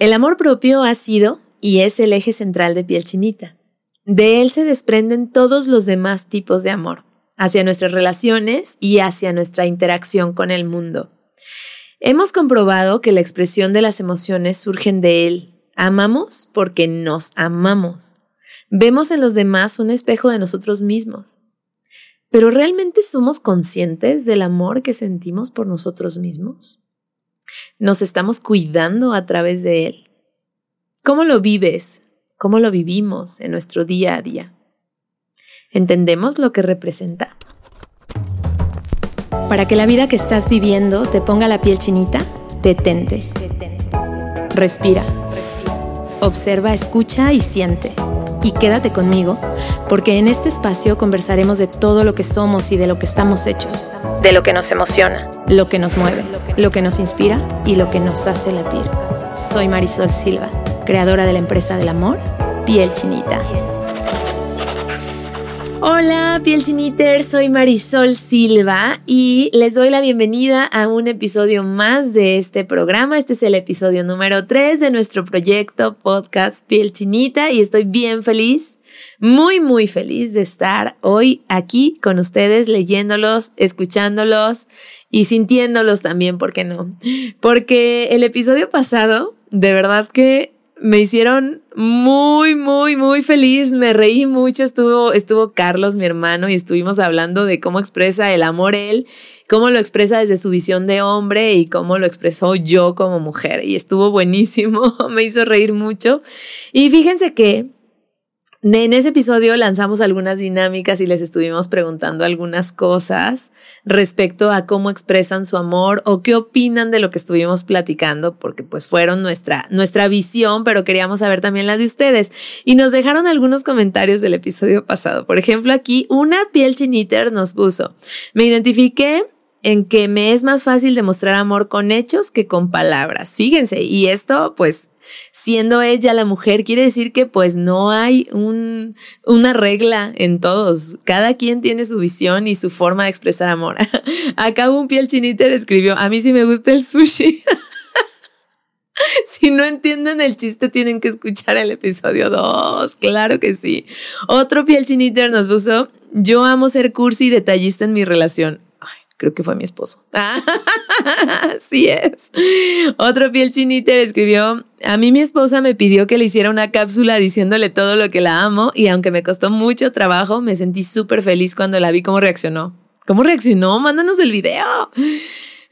El amor propio ha sido y es el eje central de piel chinita. De él se desprenden todos los demás tipos de amor, hacia nuestras relaciones y hacia nuestra interacción con el mundo. Hemos comprobado que la expresión de las emociones surgen de él. Amamos porque nos amamos. Vemos en los demás un espejo de nosotros mismos. Pero ¿realmente somos conscientes del amor que sentimos por nosotros mismos? ¿Nos estamos cuidando a través de él? ¿Cómo lo vives? ¿Cómo lo vivimos en nuestro día a día? ¿Entendemos lo que representa? Para que la vida que estás viviendo te ponga la piel chinita, detente. Respira. Observa, escucha y siente. Y quédate conmigo, porque en este espacio conversaremos de todo lo que somos y de lo que estamos hechos, de lo que nos emociona, lo que nos mueve, lo que nos inspira y lo que nos hace latir. Soy Marisol Silva creadora de la empresa del amor, Piel Chinita. Hola, Piel Chiniter, soy Marisol Silva y les doy la bienvenida a un episodio más de este programa. Este es el episodio número 3 de nuestro proyecto podcast Piel Chinita y estoy bien feliz, muy, muy feliz de estar hoy aquí con ustedes, leyéndolos, escuchándolos y sintiéndolos también, ¿por qué no? Porque el episodio pasado, de verdad que me hicieron muy, muy, muy feliz. Me reí mucho. Estuvo, estuvo Carlos, mi hermano, y estuvimos hablando de cómo expresa el amor él, cómo lo expresa desde su visión de hombre y cómo lo expresó yo como mujer. Y estuvo buenísimo. me hizo reír mucho. Y fíjense que en ese episodio lanzamos algunas dinámicas y les estuvimos preguntando algunas cosas respecto a cómo expresan su amor o qué opinan de lo que estuvimos platicando, porque pues fueron nuestra, nuestra visión, pero queríamos saber también la de ustedes. Y nos dejaron algunos comentarios del episodio pasado. Por ejemplo, aquí una piel chiniter nos puso, me identifiqué en que me es más fácil demostrar amor con hechos que con palabras. Fíjense, y esto pues siendo ella la mujer, quiere decir que pues no hay un, una regla en todos. Cada quien tiene su visión y su forma de expresar amor. Acá un piel chiniter escribió, a mí sí me gusta el sushi. Si no entienden el chiste, tienen que escuchar el episodio 2. Claro que sí. Otro piel chiniter nos puso, yo amo ser cursi y detallista en mi relación creo que fue mi esposo. Así es. Otro piel chiniter escribió, a mí mi esposa me pidió que le hiciera una cápsula diciéndole todo lo que la amo y aunque me costó mucho trabajo, me sentí súper feliz cuando la vi cómo reaccionó. ¿Cómo reaccionó? Mándanos el video.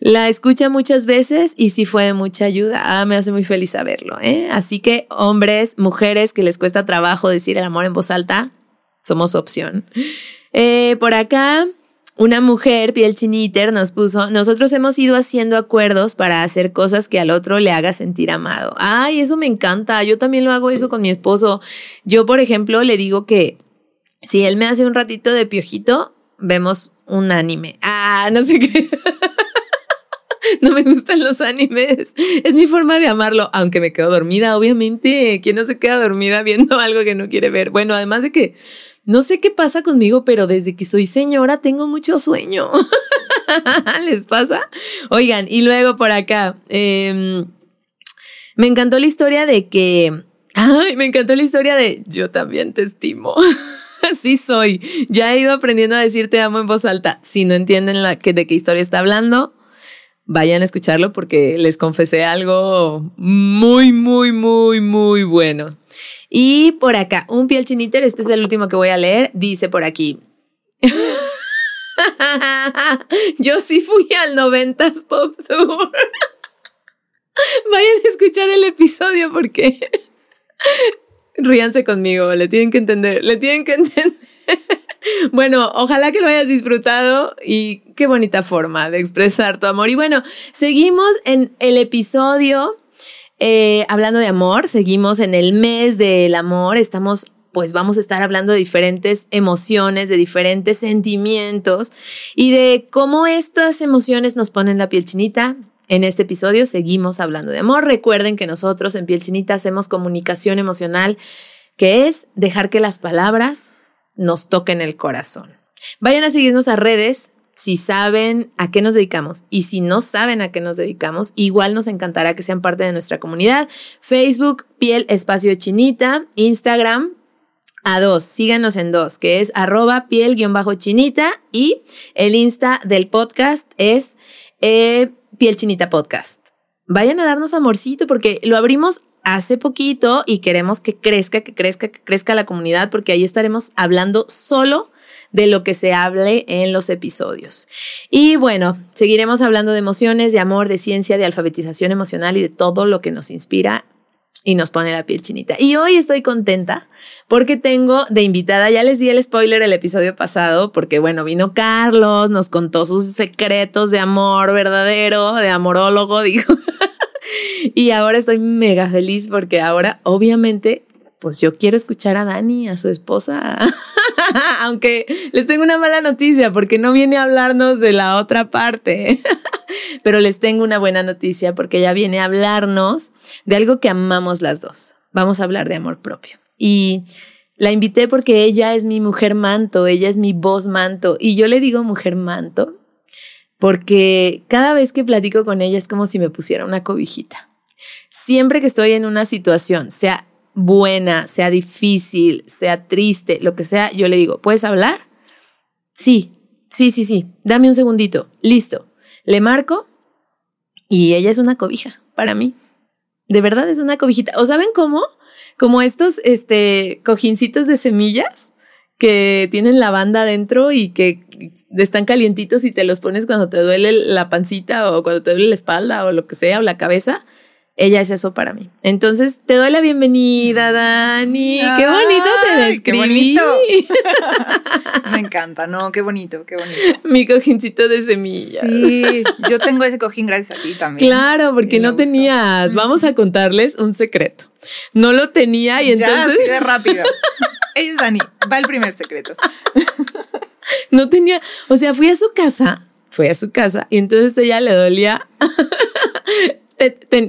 La escucha muchas veces y sí fue de mucha ayuda. Ah, me hace muy feliz saberlo. ¿eh? Así que hombres, mujeres que les cuesta trabajo decir el amor en voz alta, somos su opción. Eh, por acá, una mujer, piel chiniter, nos puso, nosotros hemos ido haciendo acuerdos para hacer cosas que al otro le haga sentir amado. Ay, eso me encanta. Yo también lo hago eso con mi esposo. Yo, por ejemplo, le digo que si él me hace un ratito de piojito, vemos un anime. Ah, no sé qué. no me gustan los animes. Es mi forma de amarlo, aunque me quedo dormida, obviamente. ¿Quién no se queda dormida viendo algo que no quiere ver? Bueno, además de que no sé qué pasa conmigo, pero desde que soy señora tengo mucho sueño. ¿Les pasa? Oigan, y luego por acá, em, me encantó la historia de que, ay, me encantó la historia de yo también te estimo. Así soy. Ya he ido aprendiendo a decir te amo en voz alta. Si no entienden la, que, de qué historia está hablando, vayan a escucharlo porque les confesé algo muy, muy, muy, muy bueno. Y por acá, un piel chiniter, este es el último que voy a leer, dice por aquí. Yo sí fui al 90s Pop Tour. Vayan a escuchar el episodio porque ríanse conmigo, le tienen que entender, le tienen que entender. Bueno, ojalá que lo hayas disfrutado y qué bonita forma de expresar tu amor. Y bueno, seguimos en el episodio eh, hablando de amor, seguimos en el mes del amor, estamos pues vamos a estar hablando de diferentes emociones, de diferentes sentimientos y de cómo estas emociones nos ponen la piel chinita. En este episodio seguimos hablando de amor. Recuerden que nosotros en Piel Chinita hacemos comunicación emocional, que es dejar que las palabras nos toquen el corazón. Vayan a seguirnos a redes si saben a qué nos dedicamos y si no saben a qué nos dedicamos, igual nos encantará que sean parte de nuestra comunidad. Facebook, Piel Espacio Chinita, Instagram, a dos, síganos en dos, que es arroba piel-chinita y el Insta del podcast es eh, Piel Chinita Podcast. Vayan a darnos amorcito porque lo abrimos hace poquito y queremos que crezca, que crezca, que crezca la comunidad porque ahí estaremos hablando solo de lo que se hable en los episodios. Y bueno, seguiremos hablando de emociones, de amor, de ciencia, de alfabetización emocional y de todo lo que nos inspira y nos pone la piel chinita. Y hoy estoy contenta porque tengo de invitada, ya les di el spoiler el episodio pasado, porque bueno, vino Carlos, nos contó sus secretos de amor verdadero, de amorólogo, dijo. y ahora estoy mega feliz porque ahora obviamente pues yo quiero escuchar a Dani, a su esposa. Aunque les tengo una mala noticia porque no viene a hablarnos de la otra parte. Pero les tengo una buena noticia porque ella viene a hablarnos de algo que amamos las dos. Vamos a hablar de amor propio. Y la invité porque ella es mi mujer manto, ella es mi voz manto. Y yo le digo mujer manto porque cada vez que platico con ella es como si me pusiera una cobijita. Siempre que estoy en una situación, sea buena, sea difícil, sea triste, lo que sea, yo le digo, ¿puedes hablar? Sí, sí, sí, sí, dame un segundito, listo. Le marco y ella es una cobija para mí. De verdad es una cobijita. ¿O saben cómo? Como estos este, cojincitos de semillas que tienen lavanda adentro y que están calientitos y te los pones cuando te duele la pancita o cuando te duele la espalda o lo que sea o la cabeza ella es eso para mí. Entonces, te doy la bienvenida, Dani. qué bonito te describí. Qué bonito. Me encanta, no, qué bonito, qué bonito. Mi cojincito de semillas. Sí, yo tengo ese cojín gracias a ti también. Claro, porque no tenías. Vamos a contarles un secreto. No lo tenía y entonces. Ya, rápido. Ella es Dani. Va el primer secreto. No tenía, o sea, fui a su casa, fui a su casa y entonces ella le dolía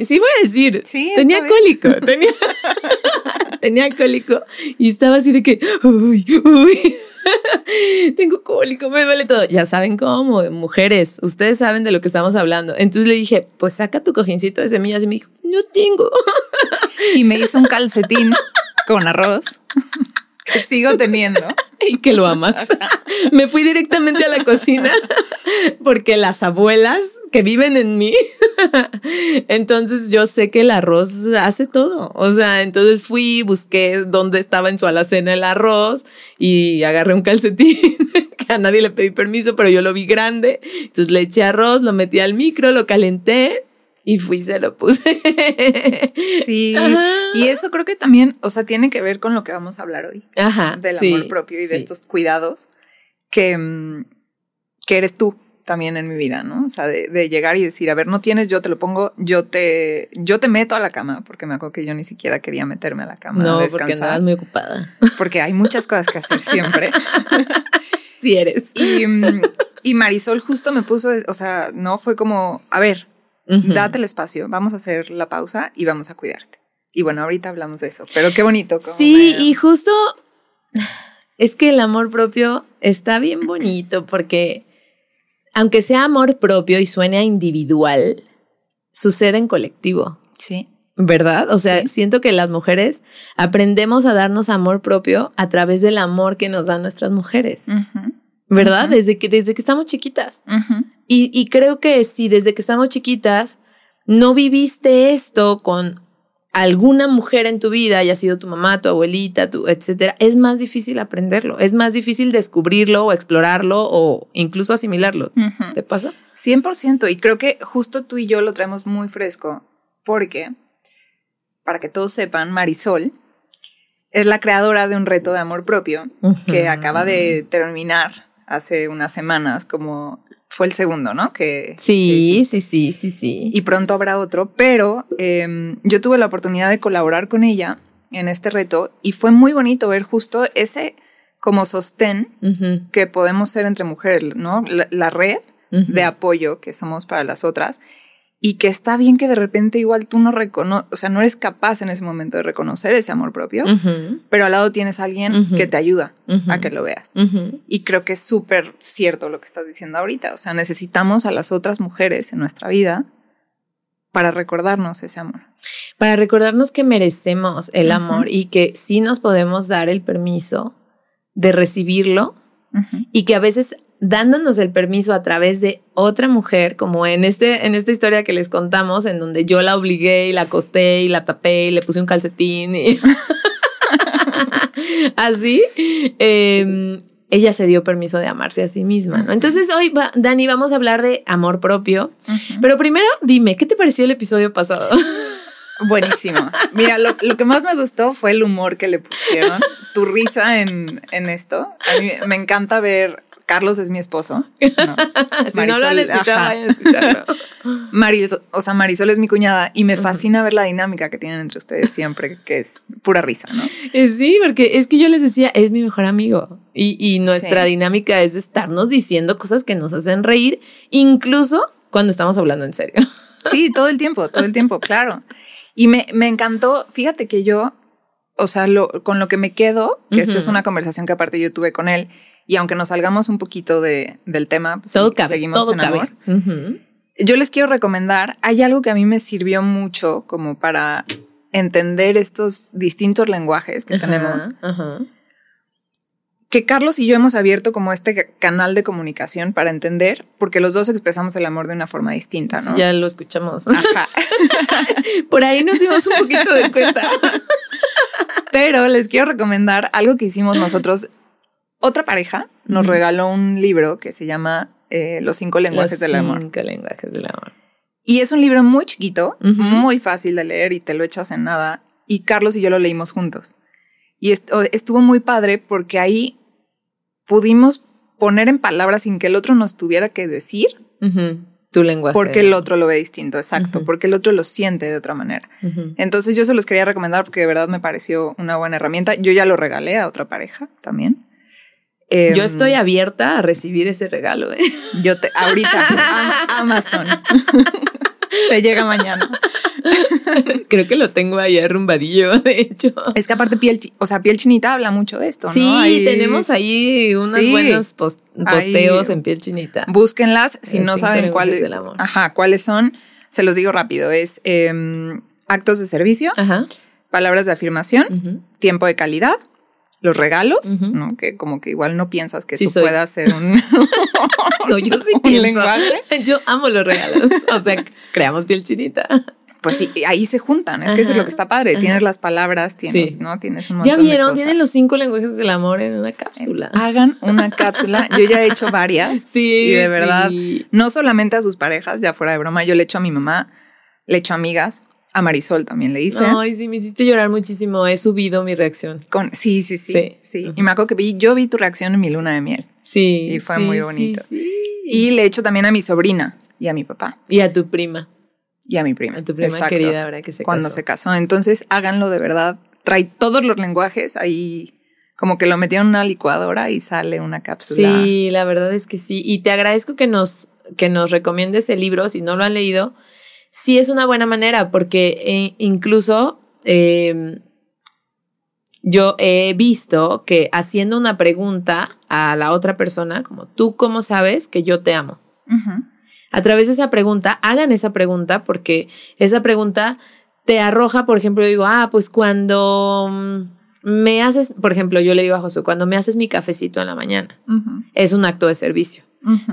sí voy a decir, tenía cólico, tenía, tenía cólico y estaba así de que, uy, uy, tengo cólico, me duele todo. Ya saben cómo, mujeres, ustedes saben de lo que estamos hablando. Entonces le dije, pues saca tu cojincito de semillas y me dijo, no tengo. Y me hizo un calcetín con arroz que sigo teniendo. Y que lo amas. Me fui directamente a la cocina porque las abuelas que viven en mí, entonces yo sé que el arroz hace todo. O sea, entonces fui, busqué dónde estaba en su alacena el arroz y agarré un calcetín que a nadie le pedí permiso, pero yo lo vi grande. Entonces le eché arroz, lo metí al micro, lo calenté y fui se lo puse. Sí, y eso creo que también, o sea, tiene que ver con lo que vamos a hablar hoy. Ajá. Del amor propio y de estos cuidados que, mm, que eres tú también en mi vida, ¿no? O sea, de, llegar y decir, a ver, no tienes, yo te lo pongo, yo te, yo te meto a la cama, porque me acuerdo que yo ni siquiera quería meterme a la cama. No, porque andabas muy ocupada. Porque hay muchas cosas que hacer siempre. Si eres. Y, mm, y Marisol justo me puso, o sea, no fue como, a ver, date el espacio, vamos a hacer la pausa y vamos a cuidarte. Y bueno, ahorita hablamos de eso, pero qué bonito. Sí, y justo es que el amor propio está bien bonito porque aunque sea amor propio y suene a individual, sucede en colectivo. Sí. ¿Verdad? O sea, siento que las mujeres aprendemos a darnos amor propio a través del amor que nos dan nuestras mujeres. ¿Verdad? desde, que, desde que estamos chiquitas. Y, creo que si desde que estamos chiquitas no viviste esto con alguna mujer en tu vida, haya sido tu mamá, tu abuelita, tu, etcétera, es más difícil aprenderlo, es más difícil descubrirlo o explorarlo o incluso asimilarlo. ¿Te pasa? 100%. Y creo que justo tú y yo lo traemos muy fresco porque, para que todos sepan, Marisol es la creadora de un reto de amor propio que acaba de terminar hace unas semanas como fue el segundo, ¿no? Que, sí, sí, sí, sí, sí. Y pronto habrá otro, pero em, yo tuve la oportunidad de colaborar con ella en este reto y fue muy bonito ver justo ese como sostén que podemos ser entre mujeres, ¿no? La, red de apoyo que somos para las otras. Y que está bien que de repente igual tú no reconoces, o sea, no eres capaz en ese momento de reconocer ese amor propio, pero al lado tienes a alguien que te ayuda a que lo veas. Y creo que es súper cierto lo que estás diciendo ahorita, o sea, necesitamos a las otras mujeres en nuestra vida para recordarnos ese amor. Para recordarnos que merecemos el amor y que sí nos podemos dar el permiso de recibirlo y que a veces dándonos el permiso a través de otra mujer, como en, este, en esta historia que les contamos, en donde yo la obligué y la acosté y la tapé y le puse un calcetín y así, em, ella se dio permiso de amarse a sí misma, ¿no? Entonces hoy, Dani, vamos a hablar de amor propio, pero primero dime, ¿qué te pareció el episodio pasado? Buenísimo. Mira, lo, que más me gustó fue el humor que le pusieron, tu risa en, en esto. A mí me encanta ver Carlos es mi esposo. si no lo han escuchado, vayan a escucharlo. o sea, Marisol es mi cuñada y me fascina ver la dinámica que tienen entre ustedes siempre, que es pura risa, ¿no? Eh, sí, porque es que yo les decía, es mi mejor amigo. Y, nuestra dinámica es estarnos diciendo cosas que nos hacen reír, incluso cuando estamos hablando en serio. Sí, todo el tiempo, todo el tiempo, claro. Y me, me encantó, fíjate que yo, o sea, lo, con lo que me quedo, que esta es una conversación que aparte yo tuve con él, y aunque nos salgamos un poquito de, del tema, pues seguimos en amor. Yo les quiero recomendar, hay algo que a mí me sirvió mucho como para entender estos distintos lenguajes que tenemos. Que Carlos y yo hemos abierto como este canal de comunicación para entender, porque los dos expresamos el amor de una forma distinta, ¿no? ya lo escuchamos. Por ahí nos dimos un poquito de cuenta. Pero les quiero recomendar algo que hicimos nosotros otra pareja nos regaló un libro que se llama eh, Los cinco lenguajes del amor. Cinco lenguajes del amor. Y es un libro muy chiquito, muy fácil de leer y te lo echas en nada. Y Carlos y yo lo leímos juntos. Y estuvo muy padre porque ahí pudimos poner en palabras sin que el otro nos tuviera que decir. Tu lenguaje. Porque el otro lo ve distinto, exacto. Porque el otro lo siente de otra manera. Entonces yo se los quería recomendar porque de verdad me pareció una buena herramienta. Yo ya lo regalé a otra pareja también yo em, estoy abierta a recibir ese regalo. ¿eh? Yo te, ahorita, Amazon. Te llega mañana. Creo que lo tengo ahí arrumbadillo, de hecho. Es que aparte piel, o sea, piel chinita habla mucho de esto, sí, ¿no? Sí, tenemos ahí unos buenos posteos en piel chinita. Búsquenlas si no saben cuáles. Ajá, cuáles son. Se los digo rápido. Es em, actos de servicio, palabras de afirmación, tiempo de calidad, los regalos, ¿no? Que como que igual no piensas que eso pueda ser un, no, yo sí pienso. lenguaje. Yo amo los regalos. O sea, creamos piel chinita. Pues sí, ahí se juntan. Es que eso es lo que está padre. Tienes las palabras, tienes, ¿no? Tienes un montón Ya vieron, tienen los cinco lenguajes del amor en una cápsula. Hagan una cápsula. Yo ya he hecho varias. Sí. Y de verdad, no solamente a sus parejas, ya fuera de broma, yo le echo a mi mamá, le echo a amigas, a Marisol también le hice. Ay, sí, me hiciste llorar muchísimo. He subido mi reacción. Con, sí, sí, sí. Sí. Y me acuerdo que vi, yo vi tu reacción en mi luna de miel. Sí. Y fue muy bonito. Sí, Y le he hecho también a mi sobrina y a mi papá. Y a tu prima. Y a mi prima. A tu prima querida, ahora que se Cuando se casó. Entonces, háganlo de verdad. Trae todos los lenguajes ahí. Como que lo metieron en una licuadora y sale una cápsula. Sí, la verdad es que sí. Y te agradezco que nos, que nos recomiendes el libro. Si no lo han leído, sí es una buena manera porque eh, incluso em, yo he visto que haciendo una pregunta a la otra persona, como tú, ¿cómo sabes que yo te amo? A través de esa pregunta, hagan esa pregunta porque esa pregunta te arroja, por ejemplo, yo digo, ah, pues cuando me haces, por ejemplo, yo le digo a Josué, cuando me haces mi cafecito en la mañana, es un acto de servicio.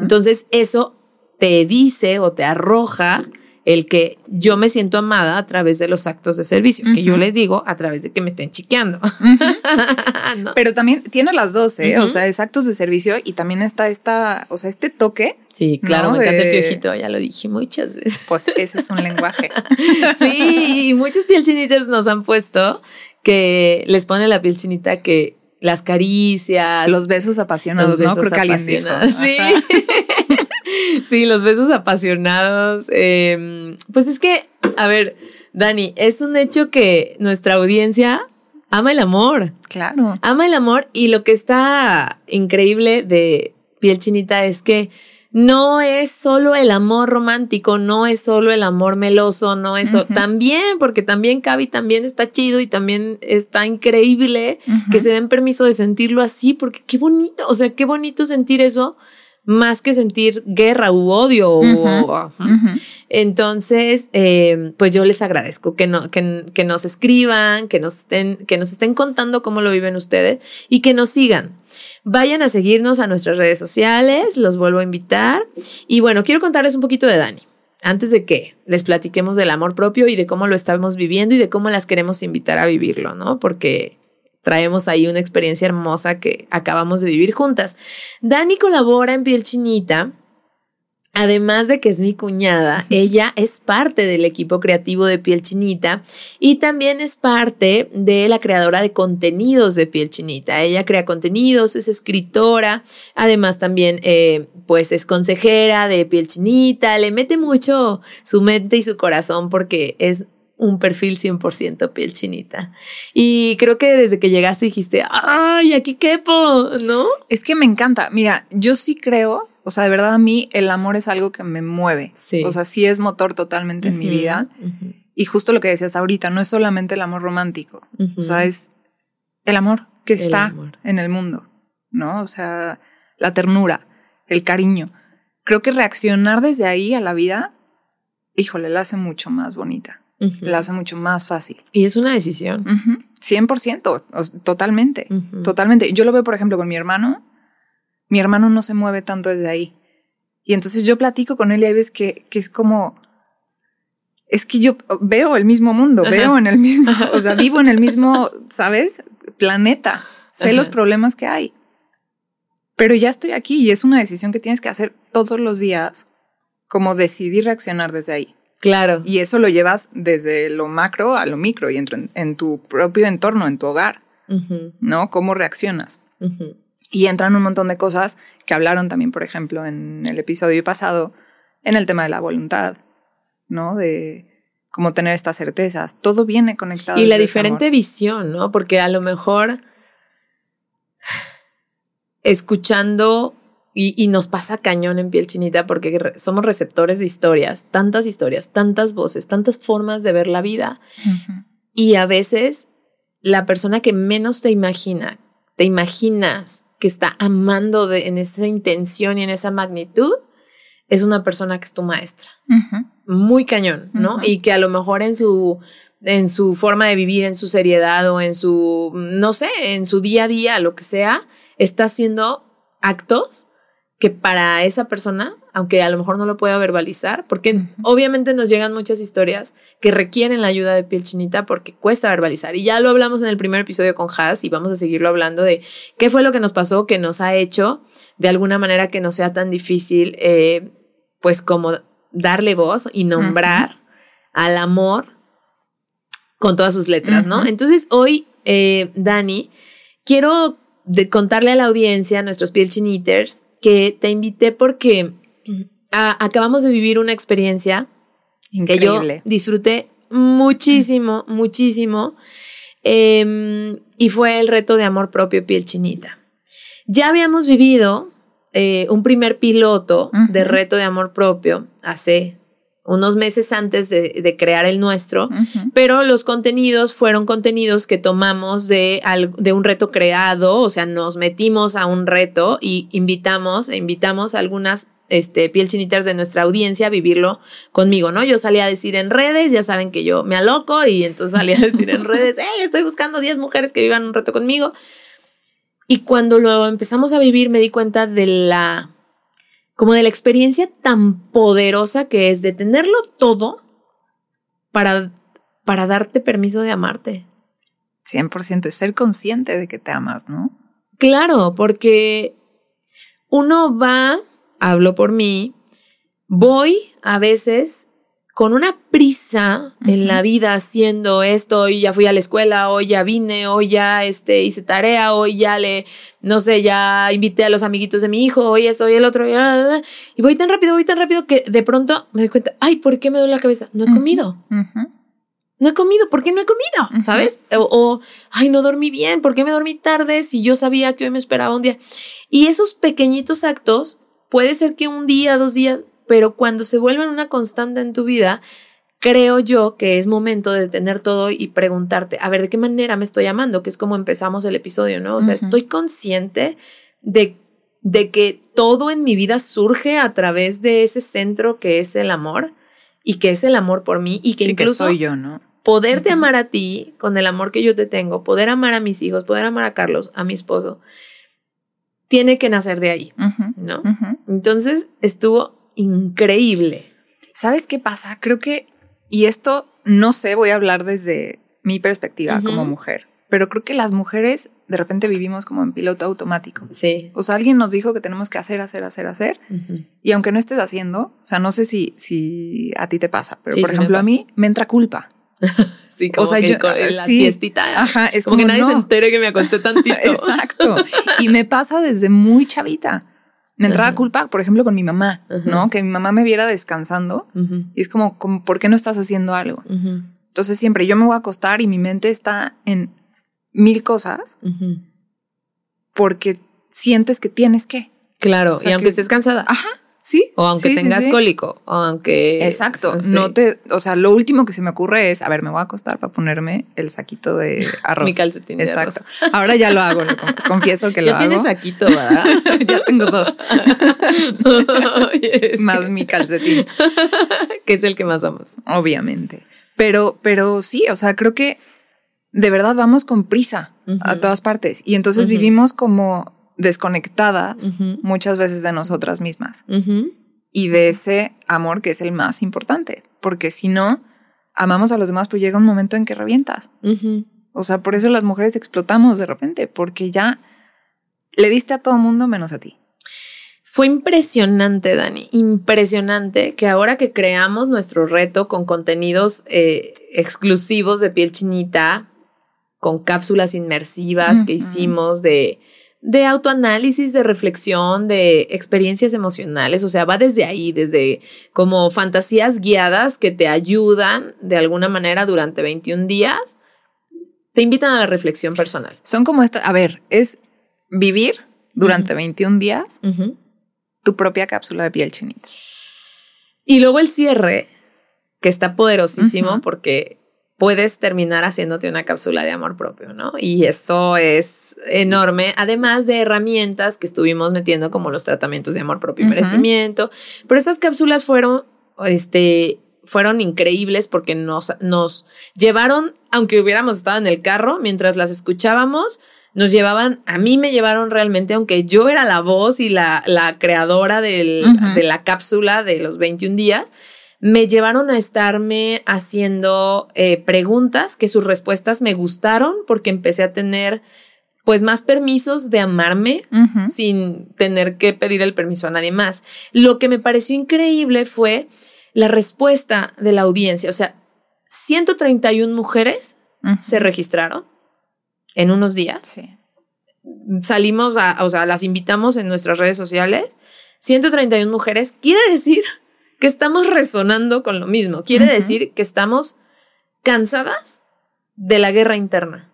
Entonces, eso te dice o te arroja el que yo me siento amada a través de los actos de servicio, que yo les digo a través de que me estén chiqueando. Pero también tiene las dos, ¿eh? O sea, es actos de servicio y también está esta, o sea, este toque. Sí, claro, me encanta el piojito, ya lo dije muchas veces. Pues ese es un lenguaje. sí, y muchos piel chinitas nos han puesto que les pone la piel chinita que las caricias, los besos apasionados, los besos apasionados. Sí. Sí, los besos apasionados. Em, pues es que, a ver, Dani, es un hecho que nuestra audiencia ama el amor. Claro. Ama el amor y lo que está increíble de piel chinita es que no es solo el amor romántico, no es solo el amor meloso, no es también, porque también cabe también está chido y también está increíble que se den permiso de sentirlo así, porque qué bonito, o sea, qué bonito sentir eso más que sentir guerra u odio. Entonces, em, pues yo les agradezco que, no, que, que, nos escriban, que nos, estén, que nos estén contando cómo lo viven ustedes y que nos sigan. Vayan a seguirnos a nuestras redes sociales, los vuelvo a invitar. Y bueno, quiero contarles un poquito de Dani. Antes de que les platiquemos del amor propio y de cómo lo estamos viviendo y de cómo las queremos invitar a vivirlo, ¿no? Porque traemos ahí una experiencia hermosa que acabamos de vivir juntas. Dani colabora en Piel Chinita Además de que es mi cuñada, ella es parte del equipo creativo de Piel Chinita y también es parte de la creadora de contenidos de Piel Chinita. Ella crea contenidos, es escritora, además también eh, pues es consejera de Piel Chinita, le mete mucho su mente y su corazón porque es un perfil 100% piel chinita. Y creo que desde que llegaste dijiste, ay, aquí quepo, ¿no? Es que me encanta. Mira, yo sí creo o sea, de verdad a mí el amor es algo que me mueve. Sí. O sea, sí es motor totalmente en mi vida. Y justo lo que decías ahorita, no es solamente el amor romántico. O sea, es el amor que está en el mundo, ¿no? O sea, la ternura, el cariño. Creo que reaccionar desde ahí a la vida, híjole, la hace mucho más bonita. La hace mucho más fácil. Y es una decisión. 100%, totalmente, totalmente. Yo lo veo, por ejemplo, con mi hermano mi hermano no se mueve tanto desde ahí. Y entonces yo platico con él y hay veces que, que es como, es que yo veo el mismo mundo, veo en el mismo, o sea, vivo en el mismo, ¿sabes? Planeta, sé los problemas que hay. Pero ya estoy aquí y es una decisión que tienes que hacer todos los días, como decidir reaccionar desde ahí. Claro. Y eso lo llevas desde lo macro a lo micro y en, en tu propio entorno, en tu hogar, ¿no? ¿Cómo reaccionas? Y entran un montón de cosas que hablaron también, por ejemplo, en el episodio pasado, en el tema de la voluntad, ¿no? De cómo tener estas certezas. Todo viene conectado. Y la diferente visión, ¿no? Porque a lo mejor escuchando, y, nos pasa cañón en piel chinita porque somos receptores de historias, tantas historias, tantas voces, tantas formas de ver la vida. Y a veces la persona que menos te imagina, te imaginas que está amando de, en esa intención y en esa magnitud, es una persona que es tu maestra. Muy cañón, ¿no? Y que a lo mejor en su, en su forma de vivir, en su seriedad o en su, no sé, en su día a día, lo que sea, está haciendo actos que para esa persona, aunque a lo mejor no lo pueda verbalizar, porque obviamente nos llegan muchas historias que requieren la ayuda de piel chinita porque cuesta verbalizar. Y ya lo hablamos en el primer episodio con Has y vamos a seguirlo hablando de qué fue lo que nos pasó, que nos ha hecho de alguna manera que no sea tan difícil, eh, pues como darle voz y nombrar al amor con todas sus letras, ¿no? Entonces hoy, eh, Dani, quiero contarle a la audiencia, a nuestros piel chiniters, que te invité porque acabamos de vivir una experiencia que yo disfruté muchísimo, muchísimo. Em, y fue el reto de amor propio piel chinita. Ya habíamos vivido eh, un primer piloto de reto de amor propio hace unos meses antes de, crear el nuestro, pero los contenidos fueron contenidos que tomamos de, de, un reto creado, o sea, nos metimos a un reto y invitamos, e invitamos a algunas este, piel chinitas de nuestra audiencia a vivirlo conmigo, ¿no? Yo salía a decir en redes, ya saben que yo me aloco y entonces salía a decir en redes, hey, estoy buscando 10 mujeres que vivan un reto conmigo. Y cuando lo empezamos a vivir me di cuenta de la como de la experiencia tan poderosa que es de tenerlo todo para, para darte permiso de amarte. 100%, es ser consciente de que te amas, ¿no? Claro, porque uno va, hablo por mí, voy a veces con una prisa en la vida haciendo esto, hoy ya fui a la escuela, hoy ya vine, hoy ya este, hice tarea, hoy ya le, no sé, ya invité a los amiguitos de mi hijo, hoy esto, hoy el otro, y voy tan rápido, voy tan rápido que de pronto me doy cuenta, ay, ¿por qué me duele la cabeza? No he comido. No he comido, ¿por qué no he comido? ¿Sabes? O, o, ay, no dormí bien, ¿por qué me dormí tarde si yo sabía que hoy me esperaba un día? Y esos pequeñitos actos puede ser que un día, dos días, pero cuando se vuelven una constante en tu vida, creo yo que es momento de tener todo y preguntarte, a ver, ¿de qué manera me estoy amando? Que es como empezamos el episodio, ¿no? O sea, estoy consciente de, de que todo en mi vida surge a través de ese centro que es el amor y que es el amor por mí y que incluso soy yo, ¿no? Poderte amar a ti con el amor que yo te tengo, poder amar a mis hijos, poder amar a Carlos, a mi esposo, tiene que nacer de ahí, ¿no? Entonces estuvo increíble. ¿Sabes qué pasa? Creo que, y esto no sé, voy a hablar desde mi perspectiva como mujer, pero creo que las mujeres de repente vivimos como en piloto automático. Sí. O sea, alguien nos dijo que tenemos que hacer, hacer, hacer, hacer. Y aunque no estés haciendo, o sea, no sé si, si a ti te pasa, pero por ejemplo, a mí me entra culpa. sí, como o sea, yo, la siestita. Ajá, es como, que nadie se entere que me acosté tantito. Exacto. Y me pasa desde muy chavita. Me entraba culpa, por ejemplo, con mi mamá, ¿no? Que mi mamá me viera descansando y es como, como, ¿por qué no estás haciendo algo? Entonces siempre yo me voy a acostar y mi mente está en mil cosas porque sientes que tienes que. Claro, y aunque estés cansada. Ajá. Sí. O aunque tengas cólico, o aunque. Exacto. No te. O sea, lo último que se me ocurre es, a ver, me voy a acostar para ponerme el saquito de arroz. Mi calcetín. Exacto. Ahora ya lo hago, confieso que lo hago. Ya tienes saquito, ¿verdad? ya tengo dos. más mi calcetín. que es el que más amas. Obviamente. Pero, pero sí, o sea, creo que de verdad vamos con prisa a todas partes y entonces vivimos como desconectadas muchas veces de nosotras mismas. Y de ese amor que es el más importante, porque si no, amamos a los demás, pues llega un momento en que revientas. O sea, por eso las mujeres explotamos de repente, porque ya le diste a todo mundo menos a ti. Fue impresionante, Dani, impresionante que ahora que creamos nuestro reto con contenidos eh, exclusivos de piel chinita, con cápsulas inmersivas que hicimos de, de autoanálisis, de reflexión, de experiencias emocionales. O sea, va desde ahí, desde como fantasías guiadas que te ayudan de alguna manera durante 21 días. Te invitan a la reflexión personal. Son como esta, a ver, es vivir durante 21 días tu propia cápsula de piel chinita. Y luego el cierre, que está poderosísimo porque puedes terminar haciéndote una cápsula de amor propio, ¿no? Y eso es enorme, además de herramientas que estuvimos metiendo como los tratamientos de amor propio y merecimiento, pero esas cápsulas fueron, este, fueron increíbles porque nos, nos llevaron, aunque hubiéramos estado en el carro, mientras las escuchábamos, nos llevaban, a mí me llevaron realmente, aunque yo era la voz y la, la creadora del, de la cápsula de los 21 días, me llevaron a estarme haciendo eh, preguntas que sus respuestas me gustaron porque empecé a tener pues más permisos de amarme sin tener que pedir el permiso a nadie más. Lo que me pareció increíble fue la respuesta de la audiencia. O sea, 131 mujeres se registraron en unos días. Sí. Salimos a, o sea, las invitamos en nuestras redes sociales. 131 mujeres quiere decir que estamos resonando con lo mismo. Quiere decir que estamos cansadas de la guerra interna.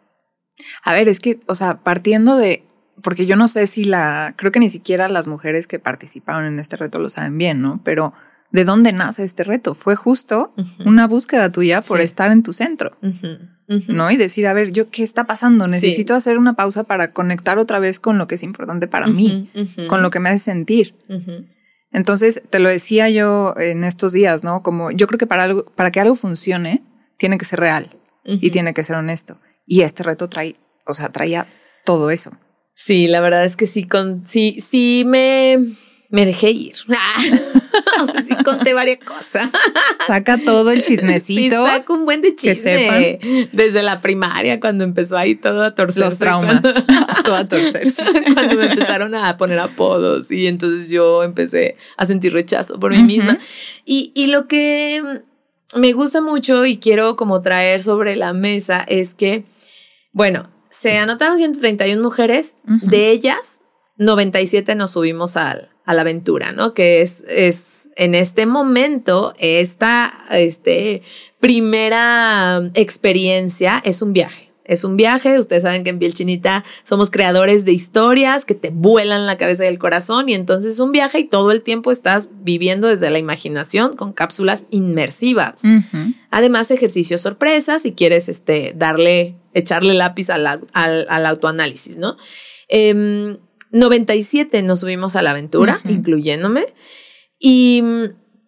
A ver, es que, o sea, partiendo de, porque yo no sé si la, creo que ni siquiera las mujeres que participaron en este reto lo saben bien, ¿no? Pero ¿de dónde nace este reto? Fue justo una búsqueda tuya por estar en tu centro, ¿no? Y decir, a ver, yo, ¿qué está pasando? Necesito hacer una pausa para conectar otra vez con lo que es importante para mí, con lo que me hace sentir. Entonces, te lo decía yo en estos días, ¿no? Como yo creo que para, algo, para que algo funcione, tiene que ser real y tiene que ser honesto. Y este reto trae, o sea, traía todo eso. Sí, la verdad es que sí, con, sí, sí me, me dejé ir. o sea, sí conté varias cosas. Saca todo el chismecito. Sí, saca un buen de chisme. Desde la primaria, cuando empezó ahí todo a torcerse. Los traumas. todo a torcerse. cuando me empezaron a poner apodos y entonces yo empecé a sentir rechazo por mí misma. Y, y lo que me gusta mucho y quiero como traer sobre la mesa es que, bueno, se anotaron 131 mujeres, de ellas 97 nos subimos al, a la aventura, ¿no? Que es, es en este momento, esta este, primera experiencia es un viaje. Es un viaje, ustedes saben que en Piel Chinita somos creadores de historias que te vuelan la cabeza y el corazón y entonces es un viaje y todo el tiempo estás viviendo desde la imaginación con cápsulas inmersivas. Además, ejercicios sorpresas si quieres este, darle, echarle lápiz al, al, autoanálisis, ¿no? 97 em, nos subimos a la aventura, incluyéndome. Y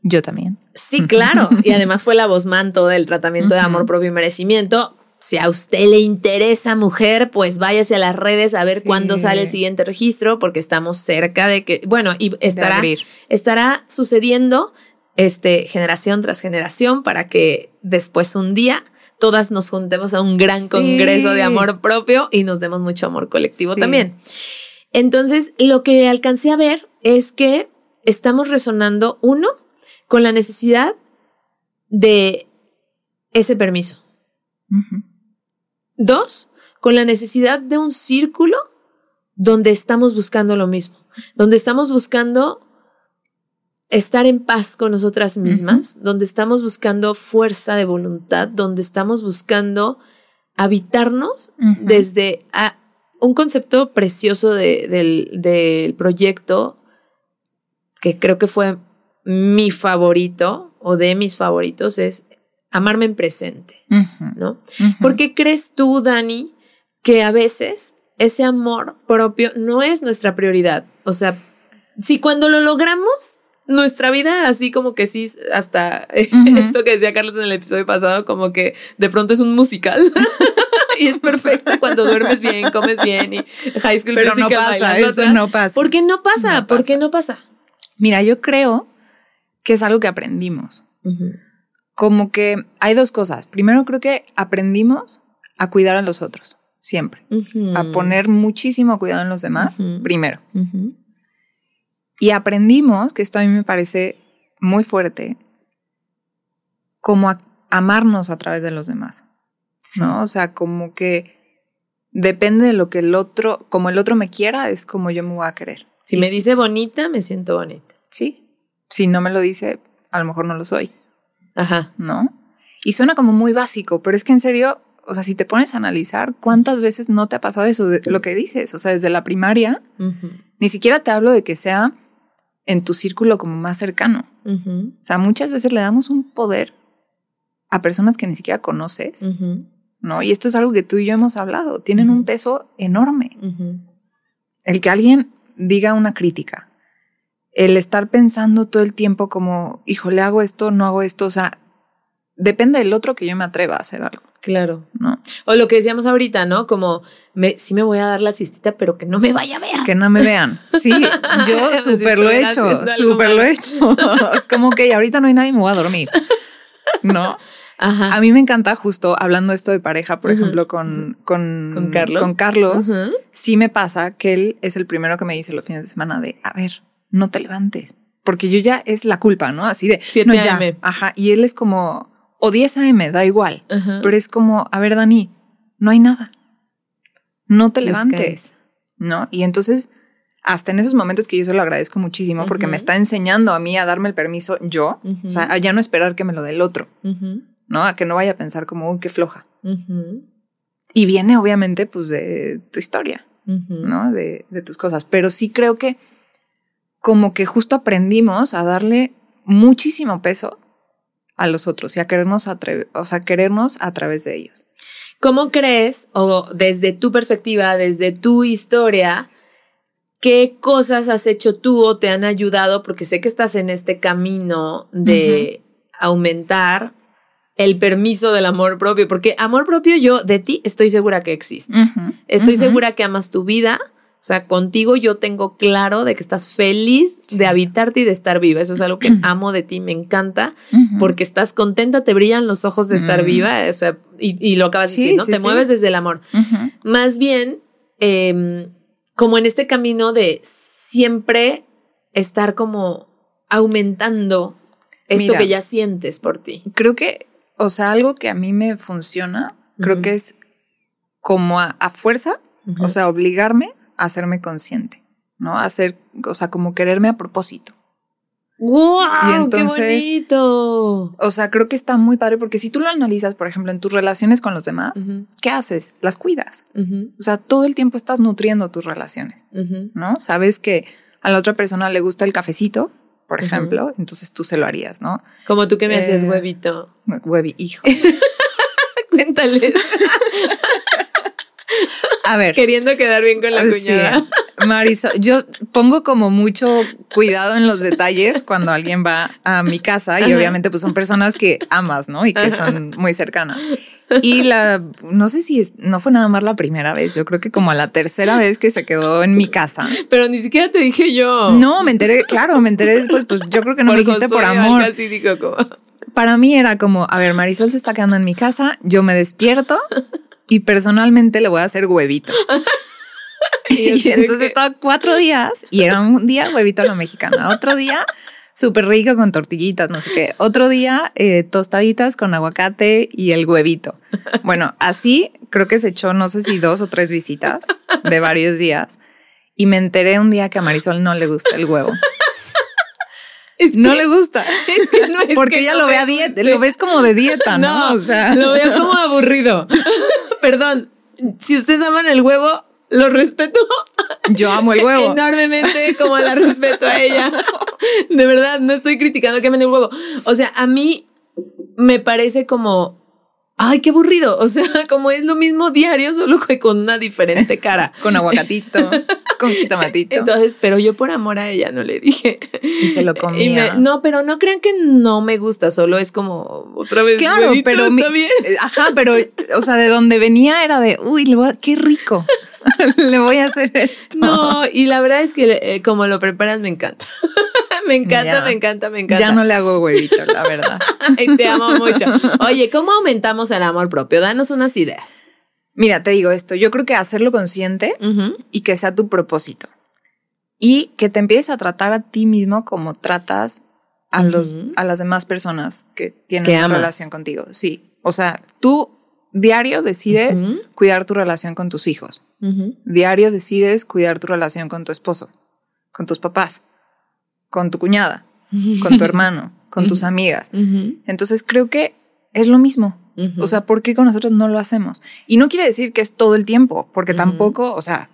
yo también. Sí, claro. y además fue la voz manto del tratamiento de amor propio y merecimiento. Si a usted le interesa mujer, pues váyase a las redes a ver cuándo sale el siguiente registro, porque estamos cerca de que, bueno, y estará, estará sucediendo este, generación tras generación para que después un día todas nos juntemos a un gran congreso de amor propio y nos demos mucho amor colectivo también. Entonces, lo que alcancé a ver es que estamos resonando, uno, con la necesidad de ese permiso. Dos, con la necesidad de un círculo donde estamos buscando lo mismo, donde estamos buscando estar en paz con nosotras mismas, donde estamos buscando fuerza de voluntad, donde estamos buscando habitarnos desde un concepto precioso del, del proyecto que creo que fue mi favorito o de mis favoritos es amarme en presente, ¿no? ¿Por qué crees tú, Dani, que a veces ese amor propio no es nuestra prioridad? O sea, si cuando lo logramos, nuestra vida así como que sí, hasta esto que decía Carlos en el episodio pasado, como que de pronto es un musical. y es perfecta cuando duermes bien, comes bien y high school Pero no pasa, eso no pasa. ¿Por qué no pasa? ¿Por qué no pasa? Mira, yo creo que es algo que aprendimos. Como que hay dos cosas. Primero creo que aprendimos a cuidar a los otros, siempre. A poner muchísimo cuidado en los demás, primero. Y aprendimos, que esto a mí me parece muy fuerte, como a amarnos a través de los demás. ¿No? O sea, como que depende de lo que el otro, como el otro me quiera, es como yo me voy a querer. Si me dice bonita, me siento bonita. Sí, si no me lo dice, a lo mejor no lo soy. Ajá. ¿No? Y suena como muy básico, pero es que en serio, o sea, si te pones a analizar, ¿cuántas veces no te ha pasado eso de lo que dices? O sea, desde la primaria, ni siquiera te hablo de que sea en tu círculo como más cercano. O sea, muchas veces le damos un poder a personas que ni siquiera conoces, ¿no? Y esto es algo que tú y yo hemos hablado, tienen un peso enorme. El que alguien diga una crítica, el estar pensando todo el tiempo como, híjole, hago esto, no hago esto, o sea, depende del otro que yo me atreva a hacer algo. Claro. ¿No? O lo que decíamos ahorita, ¿no? Como, me, sí me voy a dar la cistita, pero que no me vaya a ver. Que no me vean. Sí, yo súper lo he hecho, súper lo he hecho. es como que ahorita no hay nadie, me voy a dormir. ¿No? Ajá. A mí me encanta justo hablando esto de pareja, por ejemplo, con, con, Carlos. Con Carlos Sí me pasa que él es el primero que me dice los fines de semana de, a ver, no te levantes. Porque yo ya es la culpa, ¿no? Así de, 7 no, ya. Ajá. Y él es como, o 10 AM, da igual. Pero es como, a ver, Dani, no hay nada. No te levantes. ¿No? Y entonces, hasta en esos momentos que yo se lo agradezco muchísimo porque me está enseñando a mí a darme el permiso yo, o sea, a ya no esperar que me lo dé el otro, ¿no? A que no vaya a pensar como, uy, qué floja. Y viene obviamente pues de tu historia, ¿no? De, de tus cosas. Pero sí creo que como que justo aprendimos a darle muchísimo peso a los otros y a querernos, o sea, querernos a través de ellos. ¿Cómo crees, o desde tu perspectiva, desde tu historia, qué cosas has hecho tú o te han ayudado? Porque sé que estás en este camino de aumentar el permiso del amor propio, porque amor propio yo de ti estoy segura que existe. Estoy segura que amas tu vida, o sea, contigo yo tengo claro de que estás feliz de habitarte y de estar viva. Eso es algo que amo de ti, me encanta, porque estás contenta, te brillan los ojos de estar viva, o sea, y, lo acabas de decir, ¿no? te mueves desde el amor. Más bien, em, como en este camino de siempre estar como aumentando esto que ya sientes por ti. Creo que, o sea, algo que a mí me funciona, creo que es como a, fuerza, o sea, obligarme hacerme consciente, ¿no? Hacer, o sea, como quererme a propósito. ¡Wow! Y entonces, ¡Qué bonito! O sea, creo que está muy padre porque si tú lo analizas, por ejemplo, en tus relaciones con los demás, ¿qué haces? Las cuidas. O sea, todo el tiempo estás nutriendo tus relaciones, ¿no? Sabes que a la otra persona le gusta el cafecito, por ejemplo, entonces tú se lo harías, ¿no? Como tú que me hacías eh, huevito. Huevi, hijo. Cuéntales. A ver. Queriendo quedar bien con la cuñada. Marisol, yo pongo como mucho cuidado en los detalles cuando alguien va a mi casa y obviamente pues son personas que amas, ¿no? Y que son muy cercanas. Y la, no sé si no fue nada más la primera vez, yo creo que como la tercera vez que se quedó en mi casa. Pero ni siquiera te dije yo. No, me enteré, claro, me enteré después, pues yo creo que no me dijiste por amor. Digo como. Para mí era como, a ver, Marisol se está quedando en mi casa, yo me despierto y personalmente le voy a hacer huevito. y, entonces estaba cuatro días y era un día huevito a la mexicana, otro día súper rico con tortillitas, no sé qué, otro día eh, tostaditas con aguacate y el huevito. Bueno, así creo que se echó no sé si dos o tres visitas de varios días y me enteré un día que a Marisol no le gusta el huevo. no le gusta. porque ella lo ve a dieta, lo ves como de dieta, ¿no? o sea, lo veo como aburrido. Perdón, si ustedes aman el huevo, lo respeto. Yo amo el huevo. Enormemente como la respeto a ella. De verdad, no estoy criticando que amen el huevo. O sea, a mí me parece como ay, qué aburrido. O sea, como es lo mismo diario, solo que con una diferente cara. con aguacatito, con jitomatito. Entonces, pero yo por amor a ella no le dije. Y se lo comía. no, pero no crean que no me gusta, solo es como otra vez. Claro, pero. Eh, ajá, pero, o sea, de donde venía era de, uy, qué rico. le voy a hacer esto. No, y la verdad es que eh, como lo preparas me encanta. me encanta, me encanta, me encanta. Ya no le hago huevito, la verdad. Ay, te amo mucho. Oye, ¿cómo aumentamos el amor propio? Danos unas ideas. Mira, te digo esto, yo creo que hacerlo consciente y que sea tu propósito. Y que te empieces a tratar a ti mismo como tratas a, los, a las demás personas que tienen una relación contigo. Sí, o sea, tú diario decides cuidar tu relación con tus hijos. Diario decides cuidar tu relación con tu esposo, con tus papás con tu cuñada, con tu hermano, con tus amigas. Entonces creo que es lo mismo. O sea, ¿por qué con nosotros no lo hacemos? Y no quiere decir que es todo el tiempo, porque tampoco, o sea,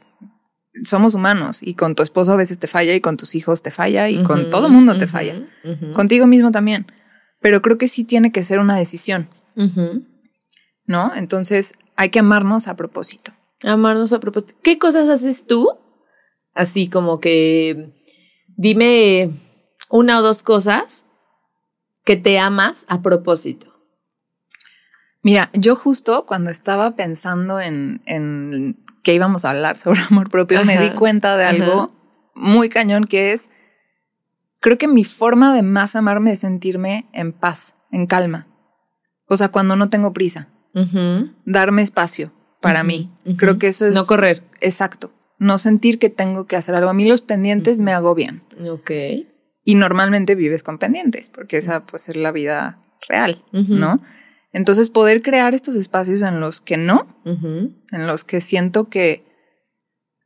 somos humanos y con tu esposo a veces te falla y con tus hijos te falla y con todo mundo te falla. Contigo mismo también. Pero creo que sí tiene que ser una decisión. ¿No? Entonces hay que amarnos a propósito. Amarnos a propósito. ¿Qué cosas haces tú? Así como que Dime una o dos cosas que te amas a propósito. Mira, yo justo cuando estaba pensando en, en que íbamos a hablar sobre amor propio, me di cuenta de algo muy cañón que es, creo que mi forma de más amarme es sentirme en paz, en calma. O sea, cuando no tengo prisa. Darme espacio para mí. Creo que eso es... No correr. Exacto no sentir que tengo que hacer algo. A mí los pendientes me agobian. Ok. Y normalmente vives con pendientes, porque esa puede ser la vida real, ¿no? Entonces, poder crear estos espacios en los que no, en los que siento que,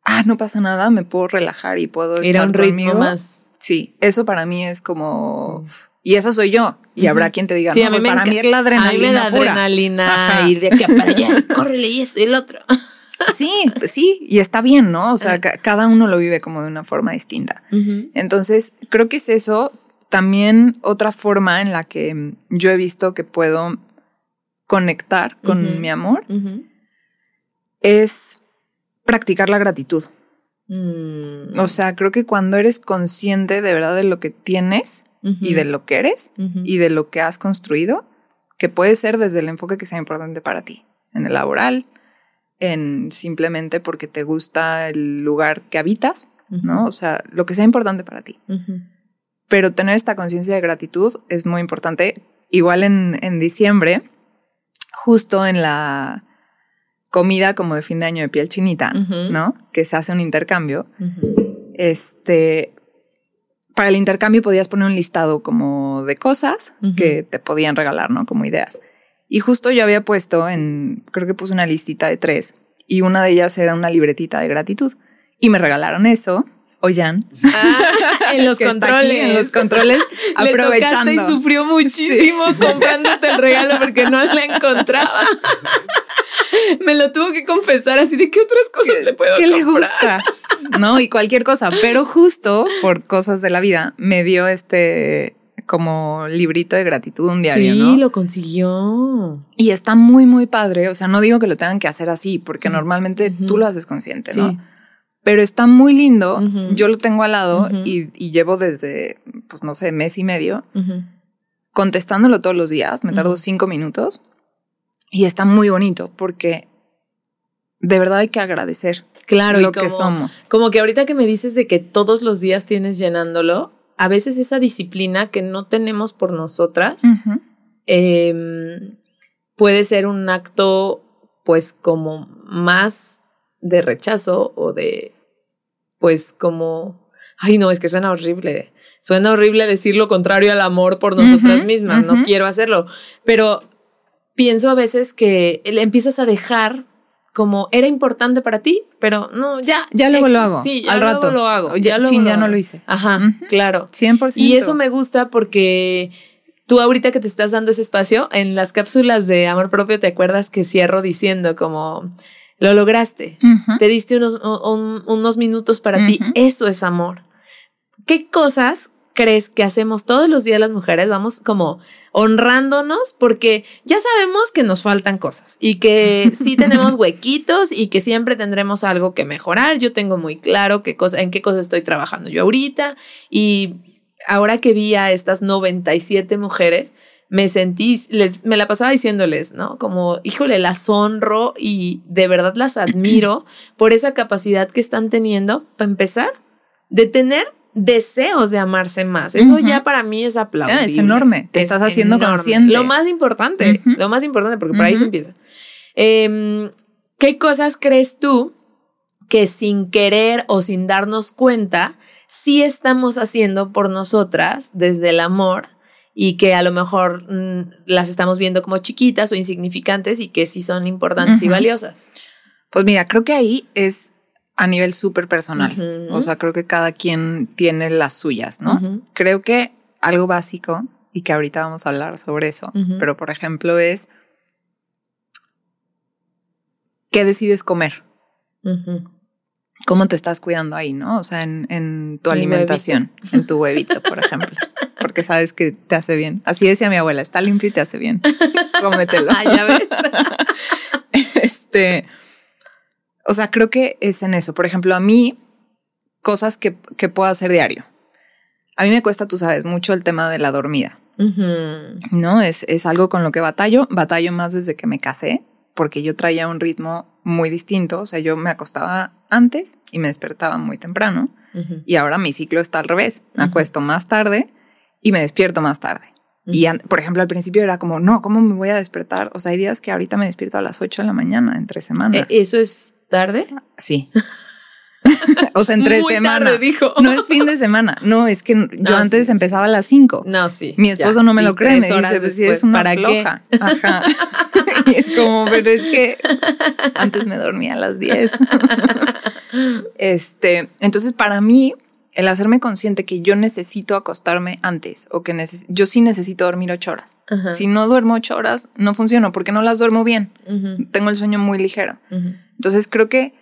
ah, no pasa nada, me puedo relajar y puedo Ir estar a un ritmo más. Sí, eso para mí es como... Y esa soy yo. Y habrá quien te diga, no, pues para mí es la adrenalina. A mí me da adrenalina ir de aquí para allá, córrele y esto y el otro. Sí, pues sí, y está bien, ¿no? O sea, cada uno lo vive como de una forma distinta. Entonces, creo que es eso. También otra forma en la que yo he visto que puedo conectar con mi amor es practicar la gratitud. Mm. O sea, creo que cuando eres consciente de verdad de lo que tienes y de lo que eres y de lo que has construido, que puede ser desde el enfoque que sea importante para ti, en el laboral, en simplemente porque te gusta el lugar que habitas, ¿no? O sea, lo que sea importante para ti. Pero tener esta conciencia de gratitud es muy importante. Igual en, en, diciembre, justo en la comida como de fin de año de piel chinita, ¿no? Que se hace un intercambio. Este, para el intercambio podías poner un listado como de cosas que te podían regalar, ¿no? Como ideas. Y justo yo había puesto en, creo que puse una listita de tres y una de ellas era una libretita de gratitud. Y me regalaron eso. Ollán. Ah, en los controles. en los controles, aprovechando. y sufrió muchísimo comprándote el regalo porque no la encontraba. Me lo tuvo que confesar así de qué otras cosas le puedo ¿Qué le gusta? No, y cualquier cosa. Pero justo por cosas de la vida me dio este como librito de gratitud un diario, ¿no? Sí, lo consiguió. Y está muy, muy padre. O sea, no digo que lo tengan que hacer así, porque normalmente tú lo haces consciente, ¿no? Pero está muy lindo. Yo lo tengo al lado y, llevo desde, pues no sé, mes y medio contestándolo todos los días. Me tardo cinco minutos y está muy bonito porque de verdad hay que agradecer claro, lo que somos. Como que ahorita que me dices de que todos los días tienes llenándolo, a veces esa disciplina que no tenemos por nosotras em, puede ser un acto pues como más de rechazo o de pues como, ay no, es que suena horrible. Suena horrible decir lo contrario al amor por nosotras mismas, no quiero hacerlo, pero pienso a veces que le empiezas a dejar como era importante para ti, pero no, ya. Ya luego lo hago. Sí, al rato. lo hago. Ya, luego ya no lo hice. Ajá, claro. 100%. Y eso me gusta porque tú ahorita que te estás dando ese espacio, en las cápsulas de amor propio, ¿te acuerdas que cierro diciendo como lo lograste? Te diste unos, unos minutos para ti. Eso es amor. ¿Qué cosas crees que hacemos todos los días las mujeres? Vamos como honrándonos porque ya sabemos que nos faltan cosas y que sí tenemos huequitos y que siempre tendremos algo que mejorar. Yo tengo muy claro qué cosa, en qué cosas estoy trabajando yo ahorita y ahora que vi a estas 97 mujeres, me sentí, les, me la pasaba diciéndoles, ¿no? Como, híjole, las honro y de verdad las admiro por esa capacidad que están teniendo, para empezar, de tener deseos de amarse más. Eso ya para mí es aplaudible. Ah, es enorme. Te estás haciendo consciente. Lo más importante, lo más importante, porque por ahí se empieza. Em, ¿Qué cosas crees tú que sin querer o sin darnos cuenta, sí estamos haciendo por nosotras desde el amor y que a lo mejor mm, las estamos viendo como chiquitas o insignificantes y que sí son importantes y valiosas? Pues mira, creo que ahí es a nivel súper personal. O sea, creo que cada quien tiene las suyas, ¿no? Creo que algo básico, y que ahorita vamos a hablar sobre eso, pero por ejemplo es, ¿qué decides comer? ¿Cómo te estás cuidando ahí, no? O sea, en, tu alimentación, en tu huevito, por ejemplo. Porque sabes que te hace bien. Así decía mi abuela, está limpio y te hace bien. Cómetelo. ah, ya ves. este o sea, creo que es en eso. Por ejemplo, a mí, cosas que, que puedo hacer diario. A mí me cuesta, tú sabes, mucho el tema de la dormida. No, es, es algo con lo que batallo. Batallo más desde que me casé, porque yo traía un ritmo muy distinto. O sea, yo me acostaba antes y me despertaba muy temprano. Y ahora mi ciclo está al revés. Me acuesto más tarde y me despierto más tarde. Y, por ejemplo, al principio era como, no, ¿cómo me voy a despertar? O sea, hay días que ahorita me despierto a las 8 de la mañana, entre semana. E, eso es tarde? Sí. o sea, entre semana. dijo. No es fin de semana. No, es que yo antes empezaba a las 5. No, sí. Mi esposo no me lo cree. Me dice, pues es una ¿para floja. Ajá. y es como, pero es que antes me dormía a las 10. este, entonces para mí, el hacerme consciente que yo necesito acostarme antes o que yo sí necesito dormir ocho horas. Si no duermo ocho horas, no funciono porque no las duermo bien. Tengo el sueño muy ligero. Entonces creo que,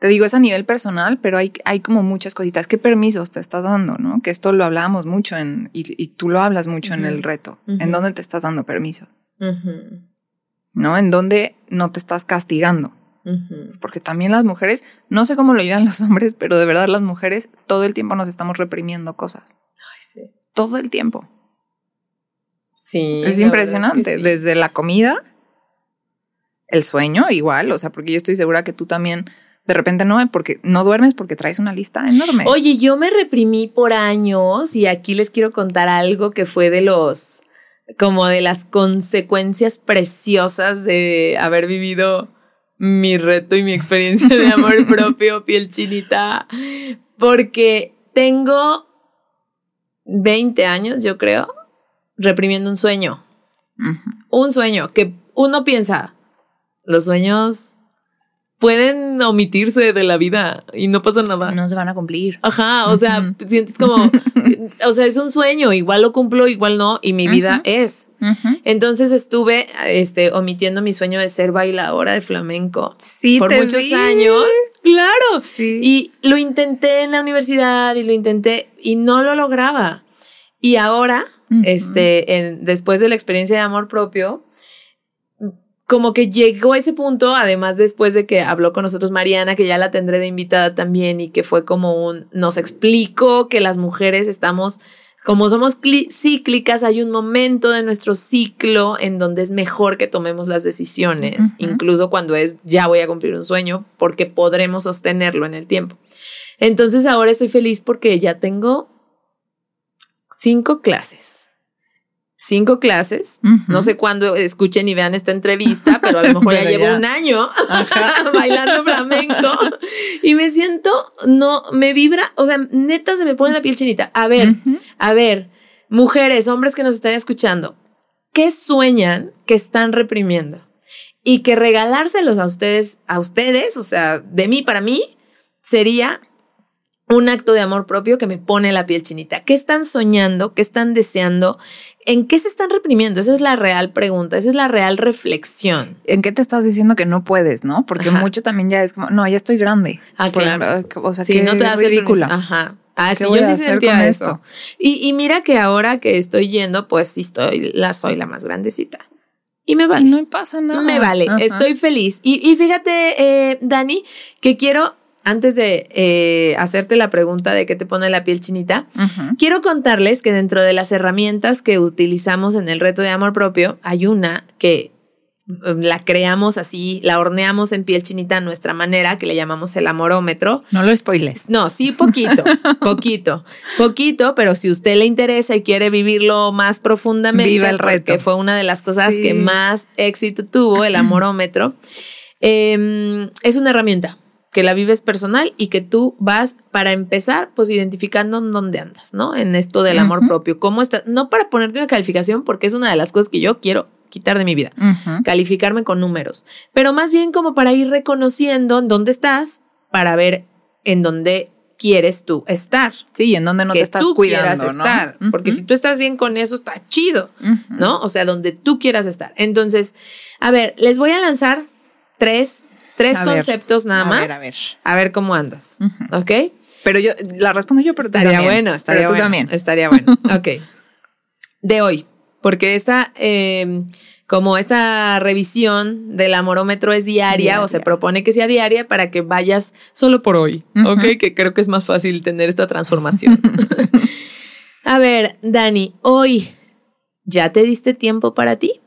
te digo, es a nivel personal, pero hay, hay como muchas cositas. ¿Qué permisos te estás dando? ¿no? Que esto lo hablábamos mucho en, y, tú lo hablas mucho en el reto. ¿En dónde te estás dando permiso? ¿No? En dónde no te estás castigando. Porque también las mujeres, no sé cómo lo llevan los hombres, pero de verdad las mujeres todo el tiempo nos estamos reprimiendo cosas. Ay, sí. Todo el tiempo. Sí. Es impresionante. Desde la comida el sueño igual, o sea, porque yo estoy segura que tú también de repente no, porque no duermes porque traes una lista enorme. Oye, yo me reprimí por años y aquí les quiero contar algo que fue de los, como de las consecuencias preciosas de haber vivido mi reto y mi experiencia de amor propio, piel chinita, porque tengo 20 años, yo creo, reprimiendo un sueño. Un sueño que uno piensa, los sueños pueden omitirse de la vida y no pasa nada. No se van a cumplir. Ajá, o sea, sientes como, o sea, es un sueño, igual lo cumplo, igual no, y mi vida es. Entonces estuve este, omitiendo mi sueño de ser bailadora de flamenco sí, por muchos años. Claro. Sí. Y lo intenté en la universidad y lo intenté y no lo lograba. Y ahora, este, después de la experiencia de amor propio, como que llegó a ese punto, además después de que habló con nosotros Mariana, que ya la tendré de invitada también y que fue como un, nos explicó que las mujeres estamos, como somos cíclicas, hay un momento de nuestro ciclo en donde es mejor que tomemos las decisiones, incluso cuando es ya voy a cumplir un sueño, porque podremos sostenerlo en el tiempo. Entonces ahora estoy feliz porque ya tengo cinco clases cinco clases. No sé cuándo escuchen y vean esta entrevista, pero a lo mejor ya llevo un año bailando flamenco y me siento, no, me vibra, o sea, neta se me pone la piel chinita. A ver, a ver, mujeres, hombres que nos están escuchando, ¿qué sueñan que están reprimiendo? Y que regalárselos a ustedes, a ustedes, o sea, de mí para mí, sería un acto de amor propio que me pone la piel chinita. ¿Qué están soñando? ¿Qué están deseando? ¿En qué se están reprimiendo? Esa es la real pregunta, esa es la real reflexión. ¿En qué te estás diciendo que no puedes, no? Porque mucho también ya es como, no, ya estoy grande. Ah, claro. O sea, sí, no te das ridícula. Ajá. Ah, sí, yo sí sentía esto. Y, mira que ahora que estoy yendo, pues sí estoy, la soy la más grandecita. Y me vale. no pasa nada. Me vale, estoy feliz. Y, y fíjate, eh, Dani, que quiero antes de eh, hacerte la pregunta de qué te pone la piel chinita, quiero contarles que dentro de las herramientas que utilizamos en el reto de amor propio, hay una que um, la creamos así, la horneamos en piel chinita a nuestra manera, que le llamamos el amorómetro. No lo spoiles. No, sí, poquito, poquito, poquito, pero si usted le interesa y quiere vivirlo más profundamente, Viva el reto. que fue una de las cosas que más éxito tuvo, el amorómetro, em, es una herramienta que la vives personal y que tú vas para empezar, pues identificando en dónde andas, ¿no? En esto del amor propio. ¿Cómo estás? No para ponerte una calificación, porque es una de las cosas que yo quiero quitar de mi vida, calificarme con números, pero más bien como para ir reconociendo en dónde estás, para ver en dónde quieres tú estar. Sí, en dónde no te estás cuidando, ¿no? estar. Porque si tú estás bien con eso, está chido, ¿no? O sea, donde tú quieras estar. Entonces, a ver, les voy a lanzar tres Tres conceptos nada más. A ver, a ver. A ver cómo andas. ¿Ok? Pero yo la respondo yo, pero estaría bueno, estaría pero tú también. Estaría bueno. ok. De hoy, porque esta, em, como esta revisión del amorómetro es diaria, o se propone que sea diaria para que vayas solo por hoy, ¿ok? Que creo que es más fácil tener esta transformación. a ver, Dani, hoy, ¿ya te diste tiempo para ti?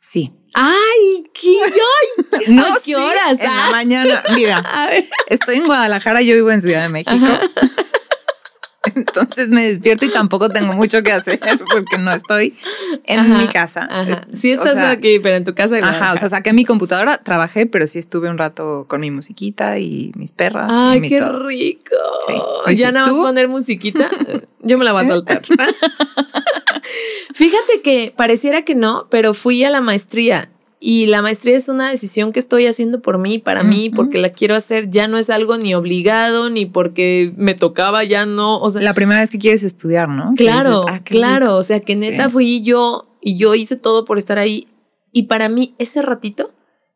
Sí. ¡Ay! ¿Qué? ¡Ay! No, qué horas? En la ah. mañana. Mira, estoy en Guadalajara, yo vivo en Ciudad de México. Entonces me despierto y tampoco tengo mucho que hacer porque no estoy en mi casa. Sí estás aquí, pero en tu casa. Ajá, o sea, saqué mi computadora, trabajé, pero sí estuve un rato con mi musiquita y mis perras. Ay, qué rico. Sí. ya nada más poner musiquita, yo me la voy a saltar. Que pareciera que no, pero fui a la maestría y la maestría es una decisión que estoy haciendo por mí, para mí, porque la quiero hacer. Ya no es algo ni obligado, ni porque me tocaba, ya no. O sea, la primera vez que quieres estudiar, ¿no? Claro, ah, claro. O sea, que neta fui yo y yo hice todo por estar ahí. Y para mí, ese ratito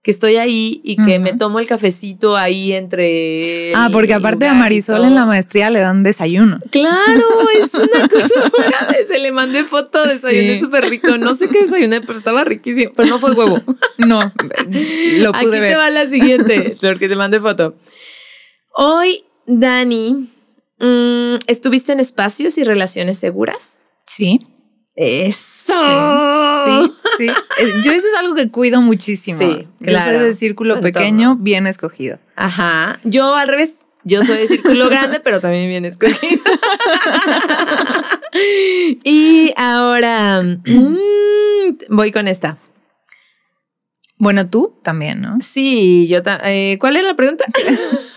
que estoy ahí y que me tomo el cafecito ahí entre. Ah, porque aparte a Marisol en la maestría le dan desayuno. Claro, es una cosa Se le mandé foto, desayuné súper rico. No sé qué desayuné, pero estaba riquísimo. Pero no fue huevo. No, lo pude Aquí te va la siguiente, porque te mandé foto. Hoy, Dani, mm, ¿estuviste en espacios y relaciones seguras? Sí. Eso. Sí, sí, Yo eso es algo que cuido muchísimo. Sí, claro. Yo soy de círculo pequeño, bien escogido. Ajá. Yo al revés. Yo soy de círculo grande, pero también bien escogido. y ahora mm, voy con esta. Bueno, tú también, ¿no? Sí, yo también. Eh, ¿Cuál era la pregunta?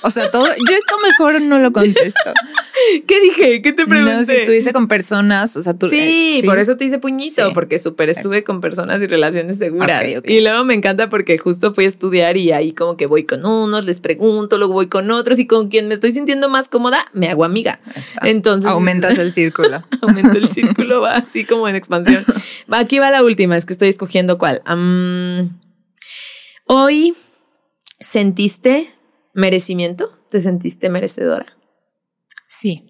O sea, todo, yo esto mejor no lo contesto. ¿Qué dije? ¿Qué te pregunté? No, si estuviste con personas, o sea, tú. Sí, eh, por eso te hice puñito, porque súper estuve con personas y relaciones seguras. Y luego me encanta porque justo fui a estudiar y ahí como que voy con unos, les pregunto, luego voy con otros y con quien me estoy sintiendo más cómoda, me hago amiga. Entonces. Aumentas el círculo. aumenta el círculo, va así como en expansión. Aquí va la última, es que estoy escogiendo cuál. hoy sentiste merecimiento, te sentiste merecedora. Sí.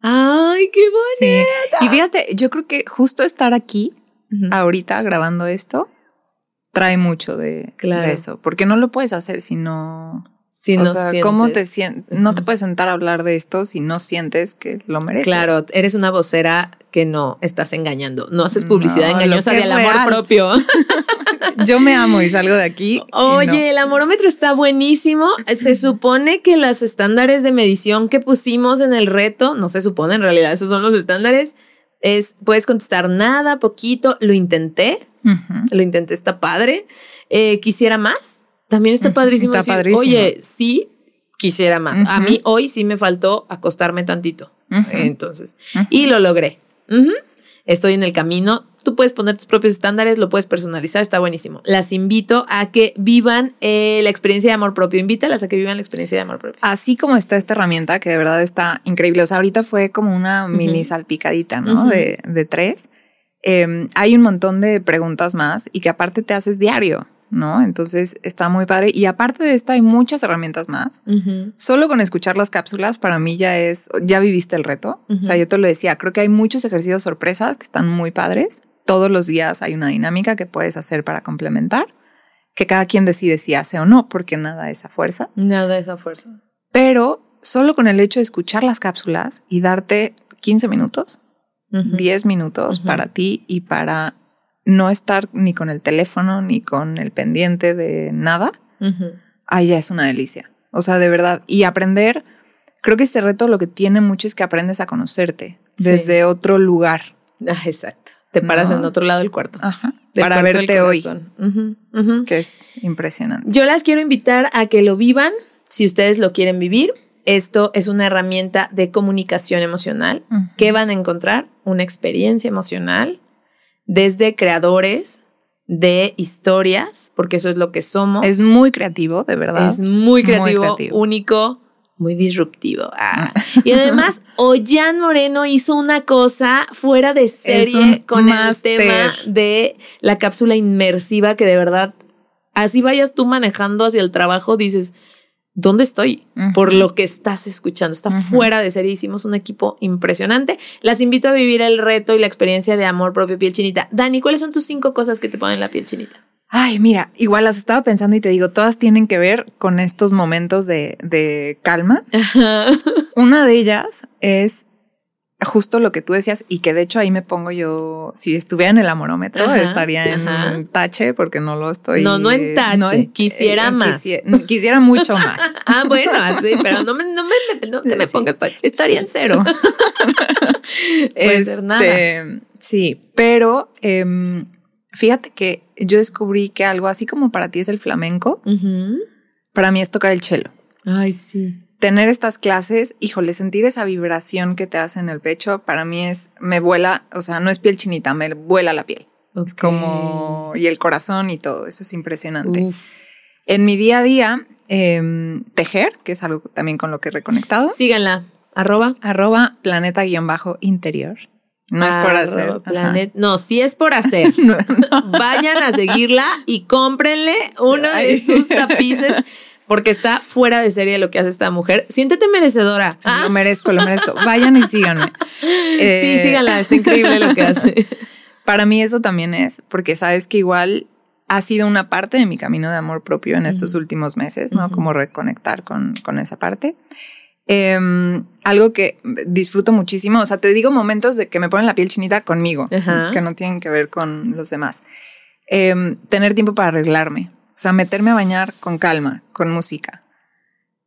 Ay, qué bonita. Y fíjate, yo creo que justo estar aquí, ahorita grabando esto, trae mucho de, eso, porque no lo puedes hacer si no... Si o sea, ¿cómo te sientes? No te puedes sentar a hablar de esto si no sientes que lo mereces. Claro, eres una vocera que no estás engañando. No haces publicidad engañosa del amor propio. Yo me amo y salgo de aquí. Oye, el amorómetro está buenísimo. Se supone que los estándares de medición que pusimos en el reto, no se supone, en realidad esos son los estándares, es puedes contestar nada, poquito, lo intenté, lo intenté, está padre. Eh, quisiera más, también está padrísimo. Está padrísimo. Oye, sí, quisiera más. A mí hoy sí me faltó acostarme tantito. Entonces, y lo logré. Estoy en el camino Tú puedes poner tus propios estándares, lo puedes personalizar, está buenísimo. Las invito a que vivan eh, la experiencia de amor propio. Invítalas a que vivan la experiencia de amor propio. Así como está esta herramienta, que de verdad está increíble. O sea, ahorita fue como una mini salpicadita, ¿no? de, de, tres. Em, hay un montón de preguntas más y que aparte te haces diario. ¿no? Entonces está muy padre. Y aparte de esta, hay muchas herramientas más. Solo con escuchar las cápsulas, para mí ya es, ya viviste el reto. O sea, yo te lo decía, creo que hay muchos ejercicios sorpresas que están muy padres. Todos los días hay una dinámica que puedes hacer para complementar, que cada quien decide si hace o no, porque nada es a fuerza. Nada es a fuerza. Pero solo con el hecho de escuchar las cápsulas y darte 15 minutos, 10 minutos para ti y para no estar ni con el teléfono ni con el pendiente de nada, ahí ya es una delicia. O sea, de verdad. Y aprender, creo que este reto lo que tiene mucho es que aprendes a conocerte desde otro lugar. Ah, exacto. Te paras en otro lado del cuarto. Ajá. Para verte hoy. Que es impresionante. Yo las quiero invitar a que lo vivan si ustedes lo quieren vivir. Esto es una herramienta de comunicación emocional. ¿Qué van a encontrar? Una experiencia emocional desde creadores de historias, porque eso es lo que somos. Es muy creativo, de verdad. Es muy creativo, único, muy disruptivo. Ah. Y además, Ollán Moreno hizo una cosa fuera de serie con el tema de la cápsula inmersiva que de verdad, así vayas tú manejando hacia el trabajo, dices, ¿dónde estoy? Por lo que estás escuchando. Está fuera de serie. Hicimos un equipo impresionante. Las invito a vivir el reto y la experiencia de amor propio piel chinita. Dani, ¿cuáles son tus cinco cosas que te ponen la piel chinita? Ay, mira, igual las estaba pensando y te digo, todas tienen que ver con estos momentos de, de calma. Una de ellas es justo lo que tú decías y que de hecho ahí me pongo yo, si estuviera en el amorómetro, estaría en tache porque no lo estoy. No, no en tache, quisiera más. Quisiera, mucho más. ah, bueno, sí, pero no me, no me, no me pongas tache. Estaría en cero. Puede ser nada. Este, sí, pero em, fíjate que yo descubrí que algo así como para ti es el flamenco, para mí es tocar el cello. Ay, sí tener estas clases, híjole, sentir esa vibración que te hace en el pecho, para mí es, me vuela, o sea, no es piel chinita, me vuela la piel. Es como, y el corazón y todo, eso es impresionante. En mi día a día, em, tejer, que es algo también con lo que he reconectado. Síganla, arroba. Arroba planeta-interior. No es por hacer. no, sí es por hacer. Vayan a seguirla y cómprenle uno de sus tapices porque está fuera de serie lo que hace esta mujer. Siéntete merecedora. Ah. Lo merezco, lo merezco. Vayan y síganme. sí, eh, síganla, está increíble lo que hace. Para mí eso también es, porque sabes que igual ha sido una parte de mi camino de amor propio en estos últimos meses, ¿no? Como reconectar con, con esa parte. Em, algo que disfruto muchísimo, o sea, te digo momentos de que me ponen la piel chinita conmigo, que no tienen que ver con los demás. Em, tener tiempo para arreglarme. O sea, meterme a bañar con calma, con música.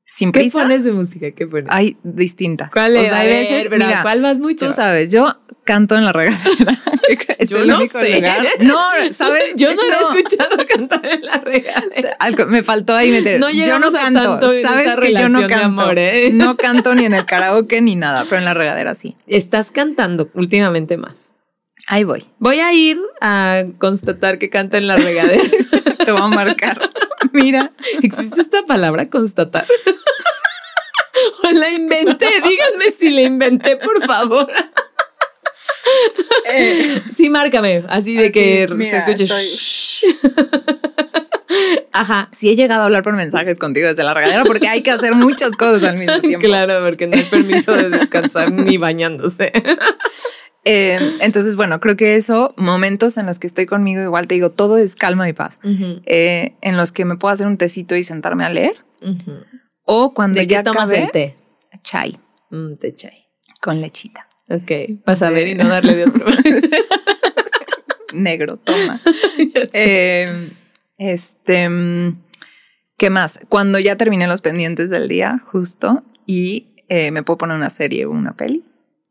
Sin prisa. ¿Qué pones de música? ¿Qué pones? Hay distintas. ¿Cuál es? hay veces, mira, ¿cuál vas mucho? Tú sabes, yo canto en la regadera. es Yo el no único sé. lugar. No, ¿sabes? Yo no, he escuchado cantar en la regadera. me faltó ahí meter. No yo no canto. ¿Sabes que yo no canto? Amor, ¿eh? No canto ni en el karaoke ni nada, pero en la regadera sí. Estás cantando últimamente más. Ahí voy. Voy a ir a constatar que canta en la regadera. Te voy a marcar. Mira, ¿existe esta palabra constatar? o la inventé. Díganme si la inventé, por favor. Eh, sí, márcame, así de que se escuche. Ajá. Sí he llegado a hablar por mensajes contigo desde la regadera porque hay que hacer muchas cosas al mismo tiempo. Claro, porque no hay permiso de descansar ni bañándose. Eh, entonces, bueno, creo que eso, momentos en los que estoy conmigo, igual te digo, todo es calma y paz. Eh, en los que me puedo hacer un tecito y sentarme a leer. O cuando ¿De ya qué tomas el té? Chai. Un té chai. Con lechita. Ok, para ver y no darle de otro. Negro, toma. eh, este, ¿qué más? Cuando ya terminé los pendientes del día, justo, y eh, me puedo poner una serie o una peli.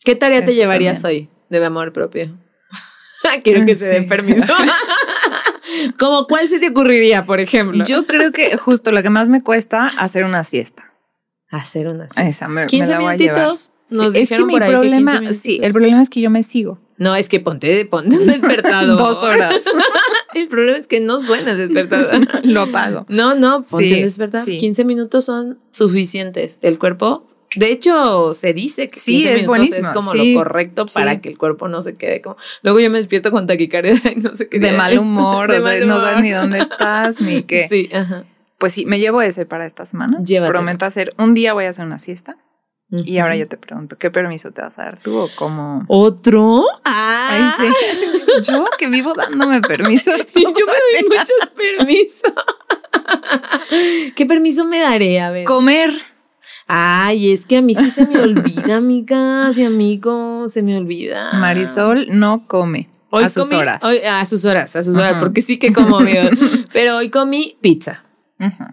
¿Qué tarea te llevarías hoy de amor propio? Quiero que se den permiso. ¿Como cuál se te ocurriría, por ejemplo? Yo creo que justo lo que más me cuesta hacer una siesta. Hacer una siesta. Esa me, 15 minutitos es que mi problema, sí, el problema es que yo me sigo. No, es que ponte, ponte un despertador. Dos horas. el problema es que no suena despertador. Lo apago. No, no, ponte despertador. 15 minutos son suficientes. El cuerpo de hecho, se dice que sí, es buenísimo. es como lo correcto para que el cuerpo no se quede como. Luego yo me despierto con taquicardia y no sé qué. De mal humor, o sea, no sabes ni dónde estás, ni qué. Sí, ajá. Pues sí, me llevo ese para esta semana. Prometo hacer, un día voy a hacer una siesta. Y ahora yo te pregunto, ¿qué permiso te vas a dar tú o cómo? ¿Otro? Ah. Yo que vivo dándome permiso. Y yo me doy muchos permisos. ¿Qué permiso me daré? A ver. Comer. Ay, es que a mí sí se me olvida, amigas y amigos, se me olvida. Marisol no come. a sus horas. a sus horas, a sus horas, porque sí que como, Pero hoy comí pizza.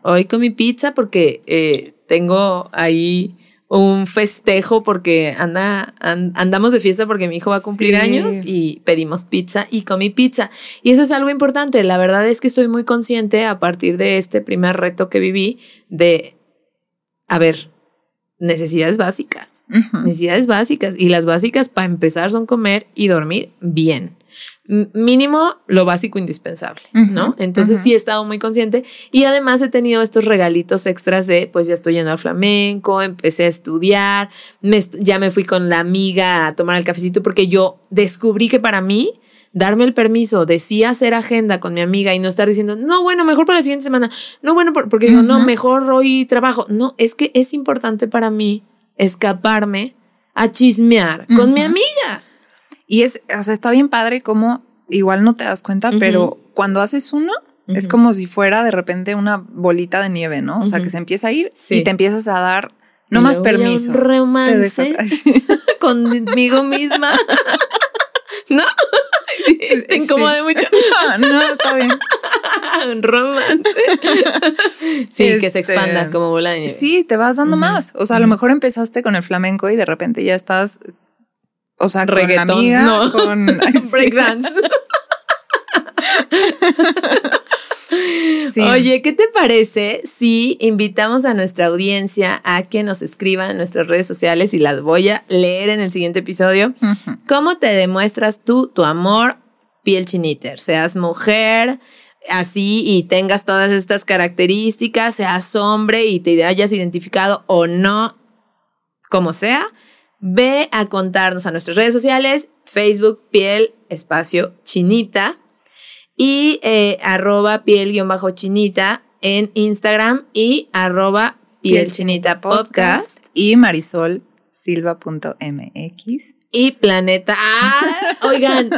Hoy comí pizza porque eh, tengo ahí un festejo porque anda, andamos de fiesta porque mi hijo va a cumplir años y pedimos pizza y comí pizza. Y eso es algo importante. La verdad es que estoy muy consciente a partir de este primer reto que viví de, a ver, necesidades básicas. Necesidades básicas. Y las básicas para empezar son comer y dormir bien mínimo lo básico indispensable, ¿no? Entonces sí he estado muy consciente y además he tenido estos regalitos extras de, pues ya estoy yendo al flamenco, empecé a estudiar, ya me fui con la amiga a tomar el cafecito porque yo descubrí que para mí darme el permiso de sí hacer agenda con mi amiga y no estar diciendo, no, bueno, mejor para la siguiente semana, no, bueno, porque digo, no, mejor hoy trabajo. No, es que es importante para mí escaparme a chismear con mi amiga. Y es, o sea, está bien padre como igual no te das cuenta, pero cuando haces uno, es como si fuera de repente una bolita de nieve, ¿no? O sea, que se empieza a ir y te empiezas a dar no más permiso. romance conmigo misma. ¿No? Te incomoda mucho. No, está bien. Un romance. Sí, que se expanda este, como bola de nieve. Sí, te vas dando más. O sea, a lo mejor empezaste con el flamenco y de repente ya estás o sea, con la amiga, no. con breakdance. Oye, ¿qué te parece si invitamos a nuestra audiencia a que nos escriban en nuestras redes sociales y las voy a leer en el siguiente episodio? ¿Cómo te demuestras tú tu amor piel chiniter? Seas mujer así y tengas todas estas características, seas hombre y te hayas identificado o no, como sea ve a contarnos a nuestras redes sociales, Facebook, piel, espacio, chinita y eh, arroba piel-chinita en Instagram y arroba piel chinita podcast y Marisol silva.mx y Planeta. Ah, oigan,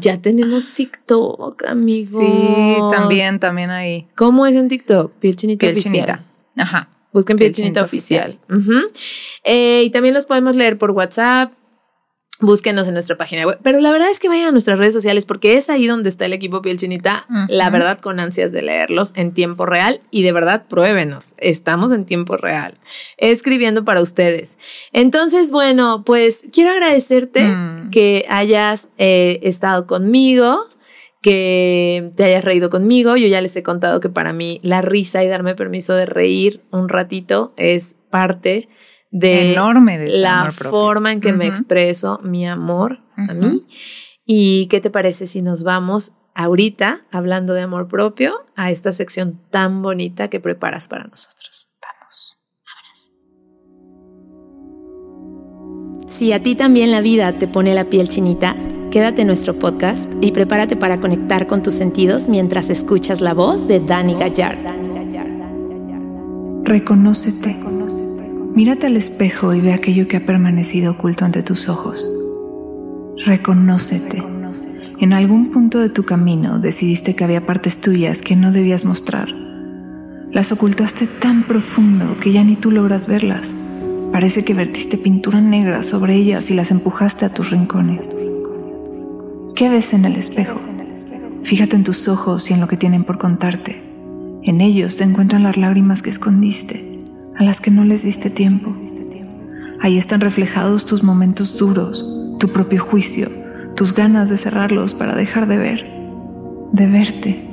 ya tenemos TikTok, amigos. Sí, también, también ahí. ¿Cómo es en TikTok? Piel Chinita Piel Chinita. Ajá. Busquen Piel Chinita Oficial. Eh, y también los podemos leer por WhatsApp, búsquenos en nuestra página web. Pero la verdad es que vayan a nuestras redes sociales porque es ahí donde está el equipo Piel Chinita. La verdad, con ansias de leerlos en tiempo real y de verdad, pruébenos. Estamos en tiempo real, escribiendo para ustedes. Entonces, bueno, pues quiero agradecerte mm. que hayas eh, estado conmigo que te hayas reído conmigo. Yo ya les he contado que para mí la risa y darme permiso de reír un ratito es parte de enorme de la forma en que me expreso mi amor a mí. ¿Y qué te parece si nos vamos ahorita, hablando de amor propio, a esta sección tan bonita que preparas para nosotros? Vamos, vámonos. Si a ti también la vida te pone la piel chinita, quédate en nuestro podcast y prepárate para conectar con tus sentidos mientras escuchas la voz de Dani Gallard. Reconócete. Mírate al espejo y ve aquello que ha permanecido oculto ante tus ojos. Reconócete. En algún punto de tu camino decidiste que había partes tuyas que no debías mostrar. Las ocultaste tan profundo que ya ni tú logras verlas. Parece que vertiste pintura negra sobre ellas y las empujaste a tus rincones. ¿Qué ves en el espejo? Fíjate en tus ojos y en lo que tienen por contarte. En ellos se encuentran las lágrimas que escondiste a las que no les diste tiempo. Ahí están reflejados tus momentos duros, tu propio juicio, tus ganas de cerrarlos para dejar de ver, de verte.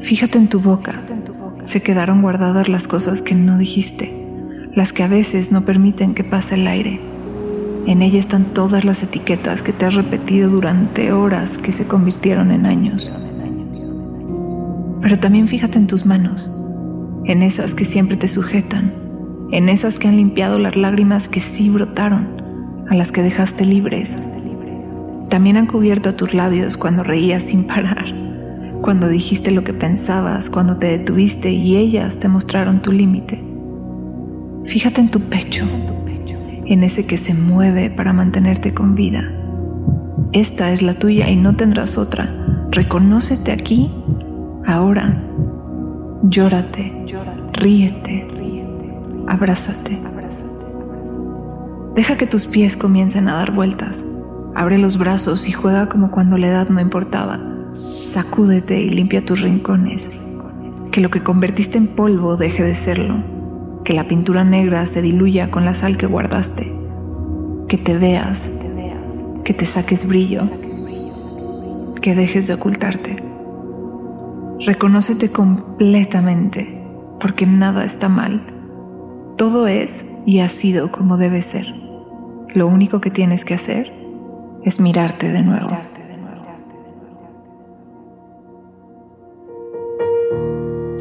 Fíjate en tu boca. Se quedaron guardadas las cosas que no dijiste, las que a veces no permiten que pase el aire. En ella están todas las etiquetas que te has repetido durante horas que se convirtieron en años. Pero también fíjate en tus manos en esas que siempre te sujetan, en esas que han limpiado las lágrimas que sí brotaron, a las que dejaste libres. También han cubierto tus labios cuando reías sin parar, cuando dijiste lo que pensabas, cuando te detuviste y ellas te mostraron tu límite. Fíjate en tu pecho, en ese que se mueve para mantenerte con vida. Esta es la tuya y no tendrás otra. Reconócete aquí, ahora. Llórate ríete, abrázate. Deja que tus pies comiencen a dar vueltas. Abre los brazos y juega como cuando la edad no importaba. Sacúdete y limpia tus rincones. Que lo que convertiste en polvo deje de serlo. Que la pintura negra se diluya con la sal que guardaste. Que te veas. Que te saques brillo. Que dejes de ocultarte. Reconócete completamente porque nada está mal. Todo es y ha sido como debe ser. Lo único que tienes que hacer es mirarte de nuevo.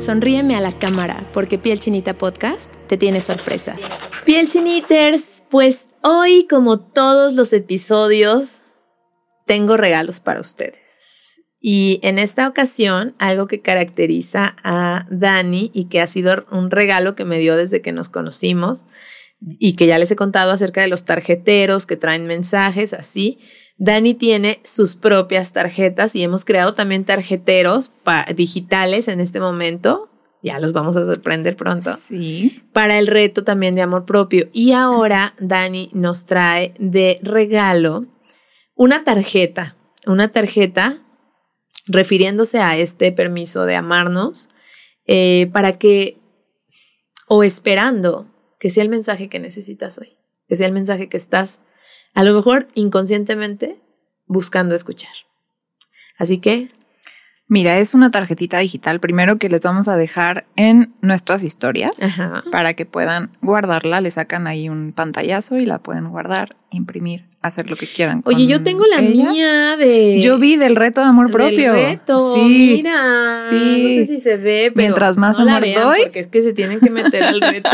Sonríeme a la cámara porque Piel Chinita Podcast te tiene sorpresas. Piel Chiniters, pues hoy como todos los episodios tengo regalos para ustedes. Y en esta ocasión, algo que caracteriza a Dani y que ha sido un regalo que me dio desde que nos conocimos y que ya les he contado acerca de los tarjeteros que traen mensajes, así. Dani tiene sus propias tarjetas y hemos creado también tarjeteros digitales en este momento. Ya los vamos a sorprender pronto. Sí. Para el reto también de amor propio. Y ahora Dani nos trae de regalo una tarjeta, una tarjeta refiriéndose a este permiso de amarnos, eh, para que, o esperando que sea el mensaje que necesitas hoy, que sea el mensaje que estás, a lo mejor inconscientemente, buscando escuchar. Así que Mira, es una tarjetita digital primero que les vamos a dejar en nuestras historias para que puedan guardarla. Le sacan ahí un pantallazo y la pueden guardar, imprimir, hacer lo que quieran. Oye, yo tengo la mía de. Yo vi del reto de amor propio. Del reto, sí, mira. Sí. No sé si se ve, pero. Mientras más amor doy. Porque es que se tienen que meter al reto.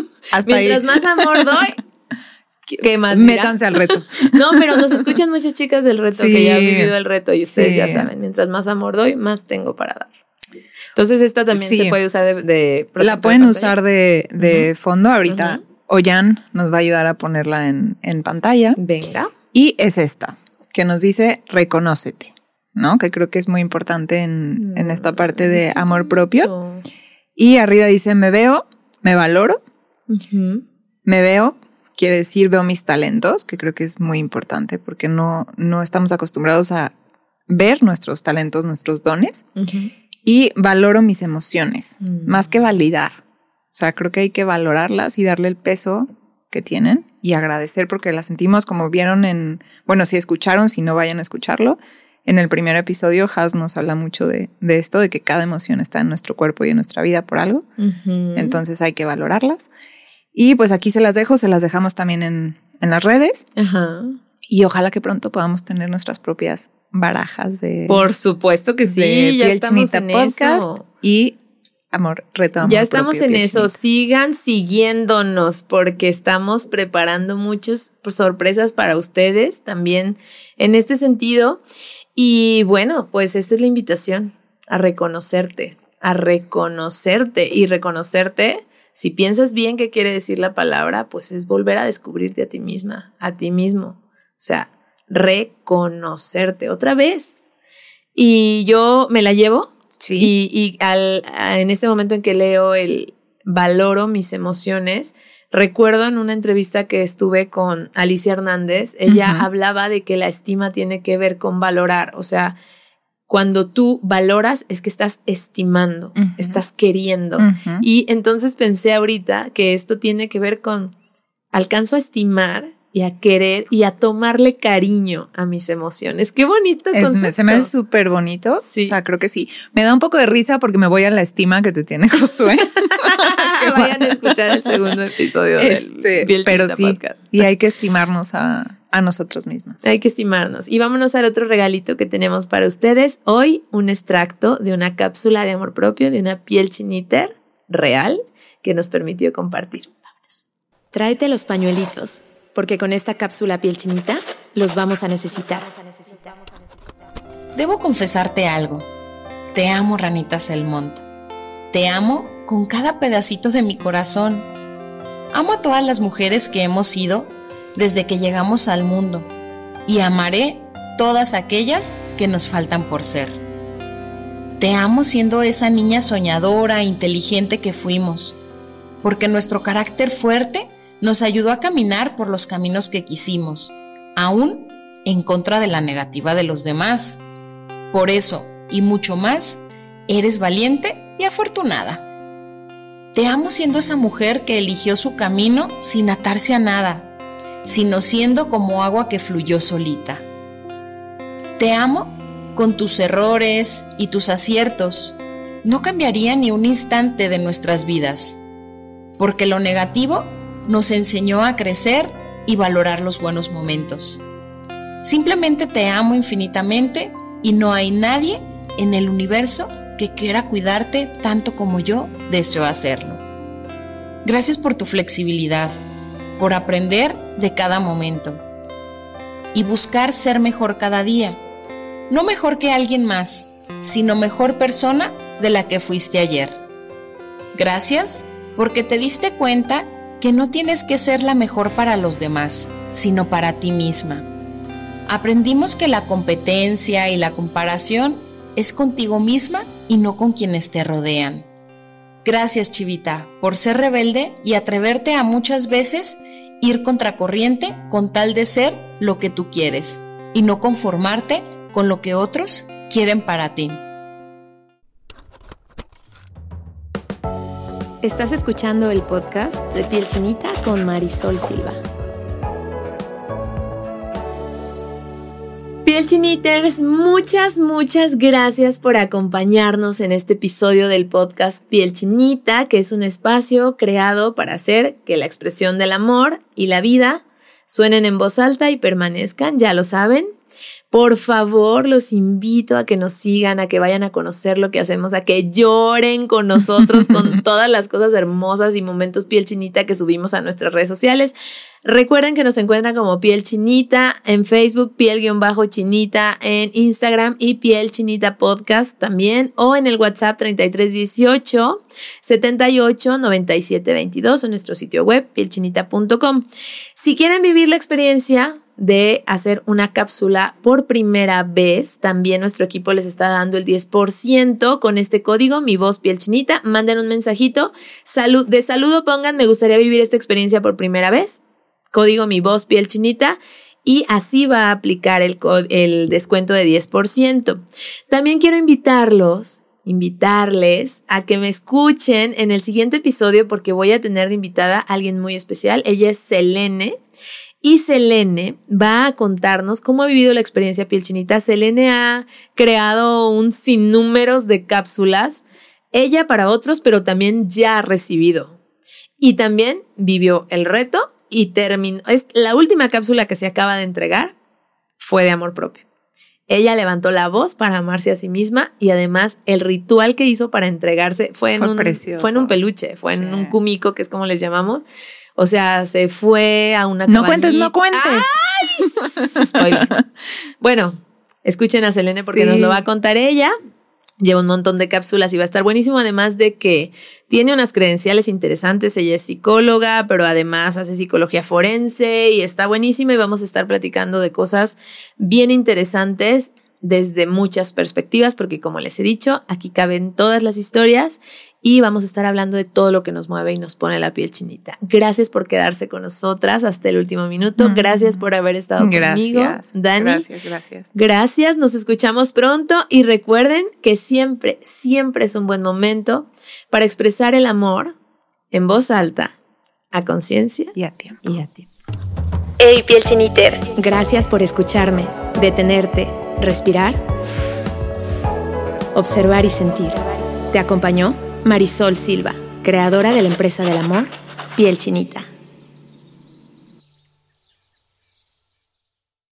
Mientras más amor doy, ¿Qué más? Métanse al reto. no, pero nos escuchan muchas chicas del reto que ya han vivido el reto y ustedes ya saben, mientras más amor doy, más tengo para dar. Entonces esta también se puede usar de... la pueden usar de, fondo ahorita. Oyan nos va a ayudar a ponerla en, pantalla. Venga. Y es esta, que nos dice reconócete, ¿no? Que creo que es muy importante en, esta parte de amor propio. Y arriba dice me veo, me valoro, me veo quiere decir veo mis talentos, que creo que es muy importante porque no, no estamos acostumbrados a ver nuestros talentos, nuestros dones. Y valoro mis emociones, mm. más que validar. O sea, creo que hay que valorarlas y darle el peso que tienen y agradecer porque las sentimos como vieron en, bueno, si escucharon, si no vayan a escucharlo. En el primer episodio, Has nos habla mucho de, esto, de que cada emoción está en nuestro cuerpo y en nuestra vida por algo. Entonces hay que valorarlas. Y pues aquí se las dejo, se las dejamos también en, en las redes. Y ojalá que pronto podamos tener nuestras propias barajas de. Por supuesto que sí, ya estamos en podcast Y amor, reto Ya estamos en eso. Sigan siguiéndonos porque estamos preparando muchas sorpresas para ustedes también en este sentido. Y bueno, pues esta es la invitación a reconocerte, a reconocerte y reconocerte. Si piensas bien qué quiere decir la palabra, pues es volver a descubrirte a ti misma, a ti mismo. O sea, reconocerte otra vez. Y yo me la llevo. Sí. Y, al, en este momento en que leo el valoro mis emociones, recuerdo en una entrevista que estuve con Alicia Hernández, ella hablaba de que la estima tiene que ver con valorar. O sea, cuando tú valoras es que estás estimando, estás queriendo. Y entonces pensé ahorita que esto tiene que ver con alcanzo a estimar y a querer y a tomarle cariño a mis emociones. Qué bonito concepto. se me hace súper bonito. Sí. O sea, creo que sí. Me da un poco de risa porque me voy a la estima que te tiene Josué. que vayan a escuchar el segundo episodio este, del Pero sí, y hay que estimarnos a, a nosotros mismos. Hay que estimarnos. Y vámonos al otro regalito que tenemos para ustedes. Hoy un extracto de una cápsula de amor propio de una piel chiniter real que nos permitió compartir. Vámonos. Tráete los pañuelitos porque con esta cápsula piel chinita los vamos a necesitar. Debo confesarte algo. Te amo, Ranita Selmont. Te amo con cada pedacito de mi corazón. Amo a todas las mujeres que hemos sido desde que llegamos al mundo y amaré todas aquellas que nos faltan por ser. Te amo siendo esa niña soñadora, inteligente que fuimos, porque nuestro carácter fuerte nos ayudó a caminar por los caminos que quisimos, aún en contra de la negativa de los demás. Por eso, y mucho más, eres valiente y afortunada. Te amo siendo esa mujer que eligió su camino sin atarse a nada, sino siendo como agua que fluyó solita. Te amo con tus errores y tus aciertos. No cambiaría ni un instante de nuestras vidas, porque lo negativo nos enseñó a crecer y valorar los buenos momentos. Simplemente te amo infinitamente y no hay nadie en el universo que quiera cuidarte tanto como yo deseo hacerlo. Gracias por tu flexibilidad, por aprender de cada momento y buscar ser mejor cada día. No mejor que alguien más, sino mejor persona de la que fuiste ayer. Gracias porque te diste cuenta que no tienes que ser la mejor para los demás, sino para ti misma. Aprendimos que la competencia y la comparación es contigo misma y no con quienes te rodean. Gracias, Chivita, por ser rebelde y atreverte a muchas veces ir contracorriente con tal de ser lo que tú quieres y no conformarte con lo que otros quieren para ti. Estás escuchando el podcast de Piel Chinita con Marisol Silva. Piel Chiniters, muchas, muchas gracias por acompañarnos en este episodio del podcast Piel Chinita, que es un espacio creado para hacer que la expresión del amor y la vida suenen en voz alta y permanezcan, ya lo saben, por favor, los invito a que nos sigan, a que vayan a conocer lo que hacemos, a que lloren con nosotros con todas las cosas hermosas y momentos piel chinita que subimos a nuestras redes sociales. Recuerden que nos encuentran como piel chinita en Facebook, piel-chinita en Instagram y piel chinita podcast también o en el WhatsApp 3318 78 97 22 o nuestro sitio web pielchinita.com. Si quieren vivir la experiencia de hacer una cápsula por primera vez. También nuestro equipo les está dando el 10% con este código, mi voz piel chinita. Manden un mensajito. De saludo pongan, me gustaría vivir esta experiencia por primera vez. código mi voz piel chinita y así va a aplicar el, el descuento de 10%. También quiero invitarlos, invitarles a que me escuchen en el siguiente episodio porque voy a tener de invitada a alguien muy especial. Ella es Selene. Y Selene va a contarnos cómo ha vivido la experiencia piel chinita. Selene ha creado un sinnúmeros de cápsulas, ella para otros, pero también ya ha recibido. Y también vivió el reto y terminó. Es la última cápsula que se acaba de entregar fue de amor propio. Ella levantó la voz para amarse a sí misma y además el ritual que hizo para entregarse fue en, un, fue en un peluche, fue en un cumico, que es como les llamamos. O sea, se fue a una No cuentes, no cuentes. Spoiler. bueno, escuchen a Selene porque nos lo va a contar ella. Lleva un montón de cápsulas y va a estar buenísimo, además de que tiene unas credenciales interesantes, ella es psicóloga, pero además hace psicología forense y está buenísima y vamos a estar platicando de cosas bien interesantes desde muchas perspectivas, porque como les he dicho, aquí caben todas las historias y vamos a estar hablando de todo lo que nos mueve y nos pone la piel chinita. Gracias por quedarse con nosotras hasta el último minuto. Gracias por haber estado conmigo, Dani. Gracias, gracias. Gracias, nos escuchamos pronto y recuerden que siempre, siempre es un buen momento para expresar el amor en voz alta, a conciencia y a tiempo. Y a tiempo. Hey, piel chiniter, gracias por escucharme, detenerte, respirar, observar y sentir. ¿Te acompañó? Marisol Silva, creadora de la empresa del amor, Piel Chinita.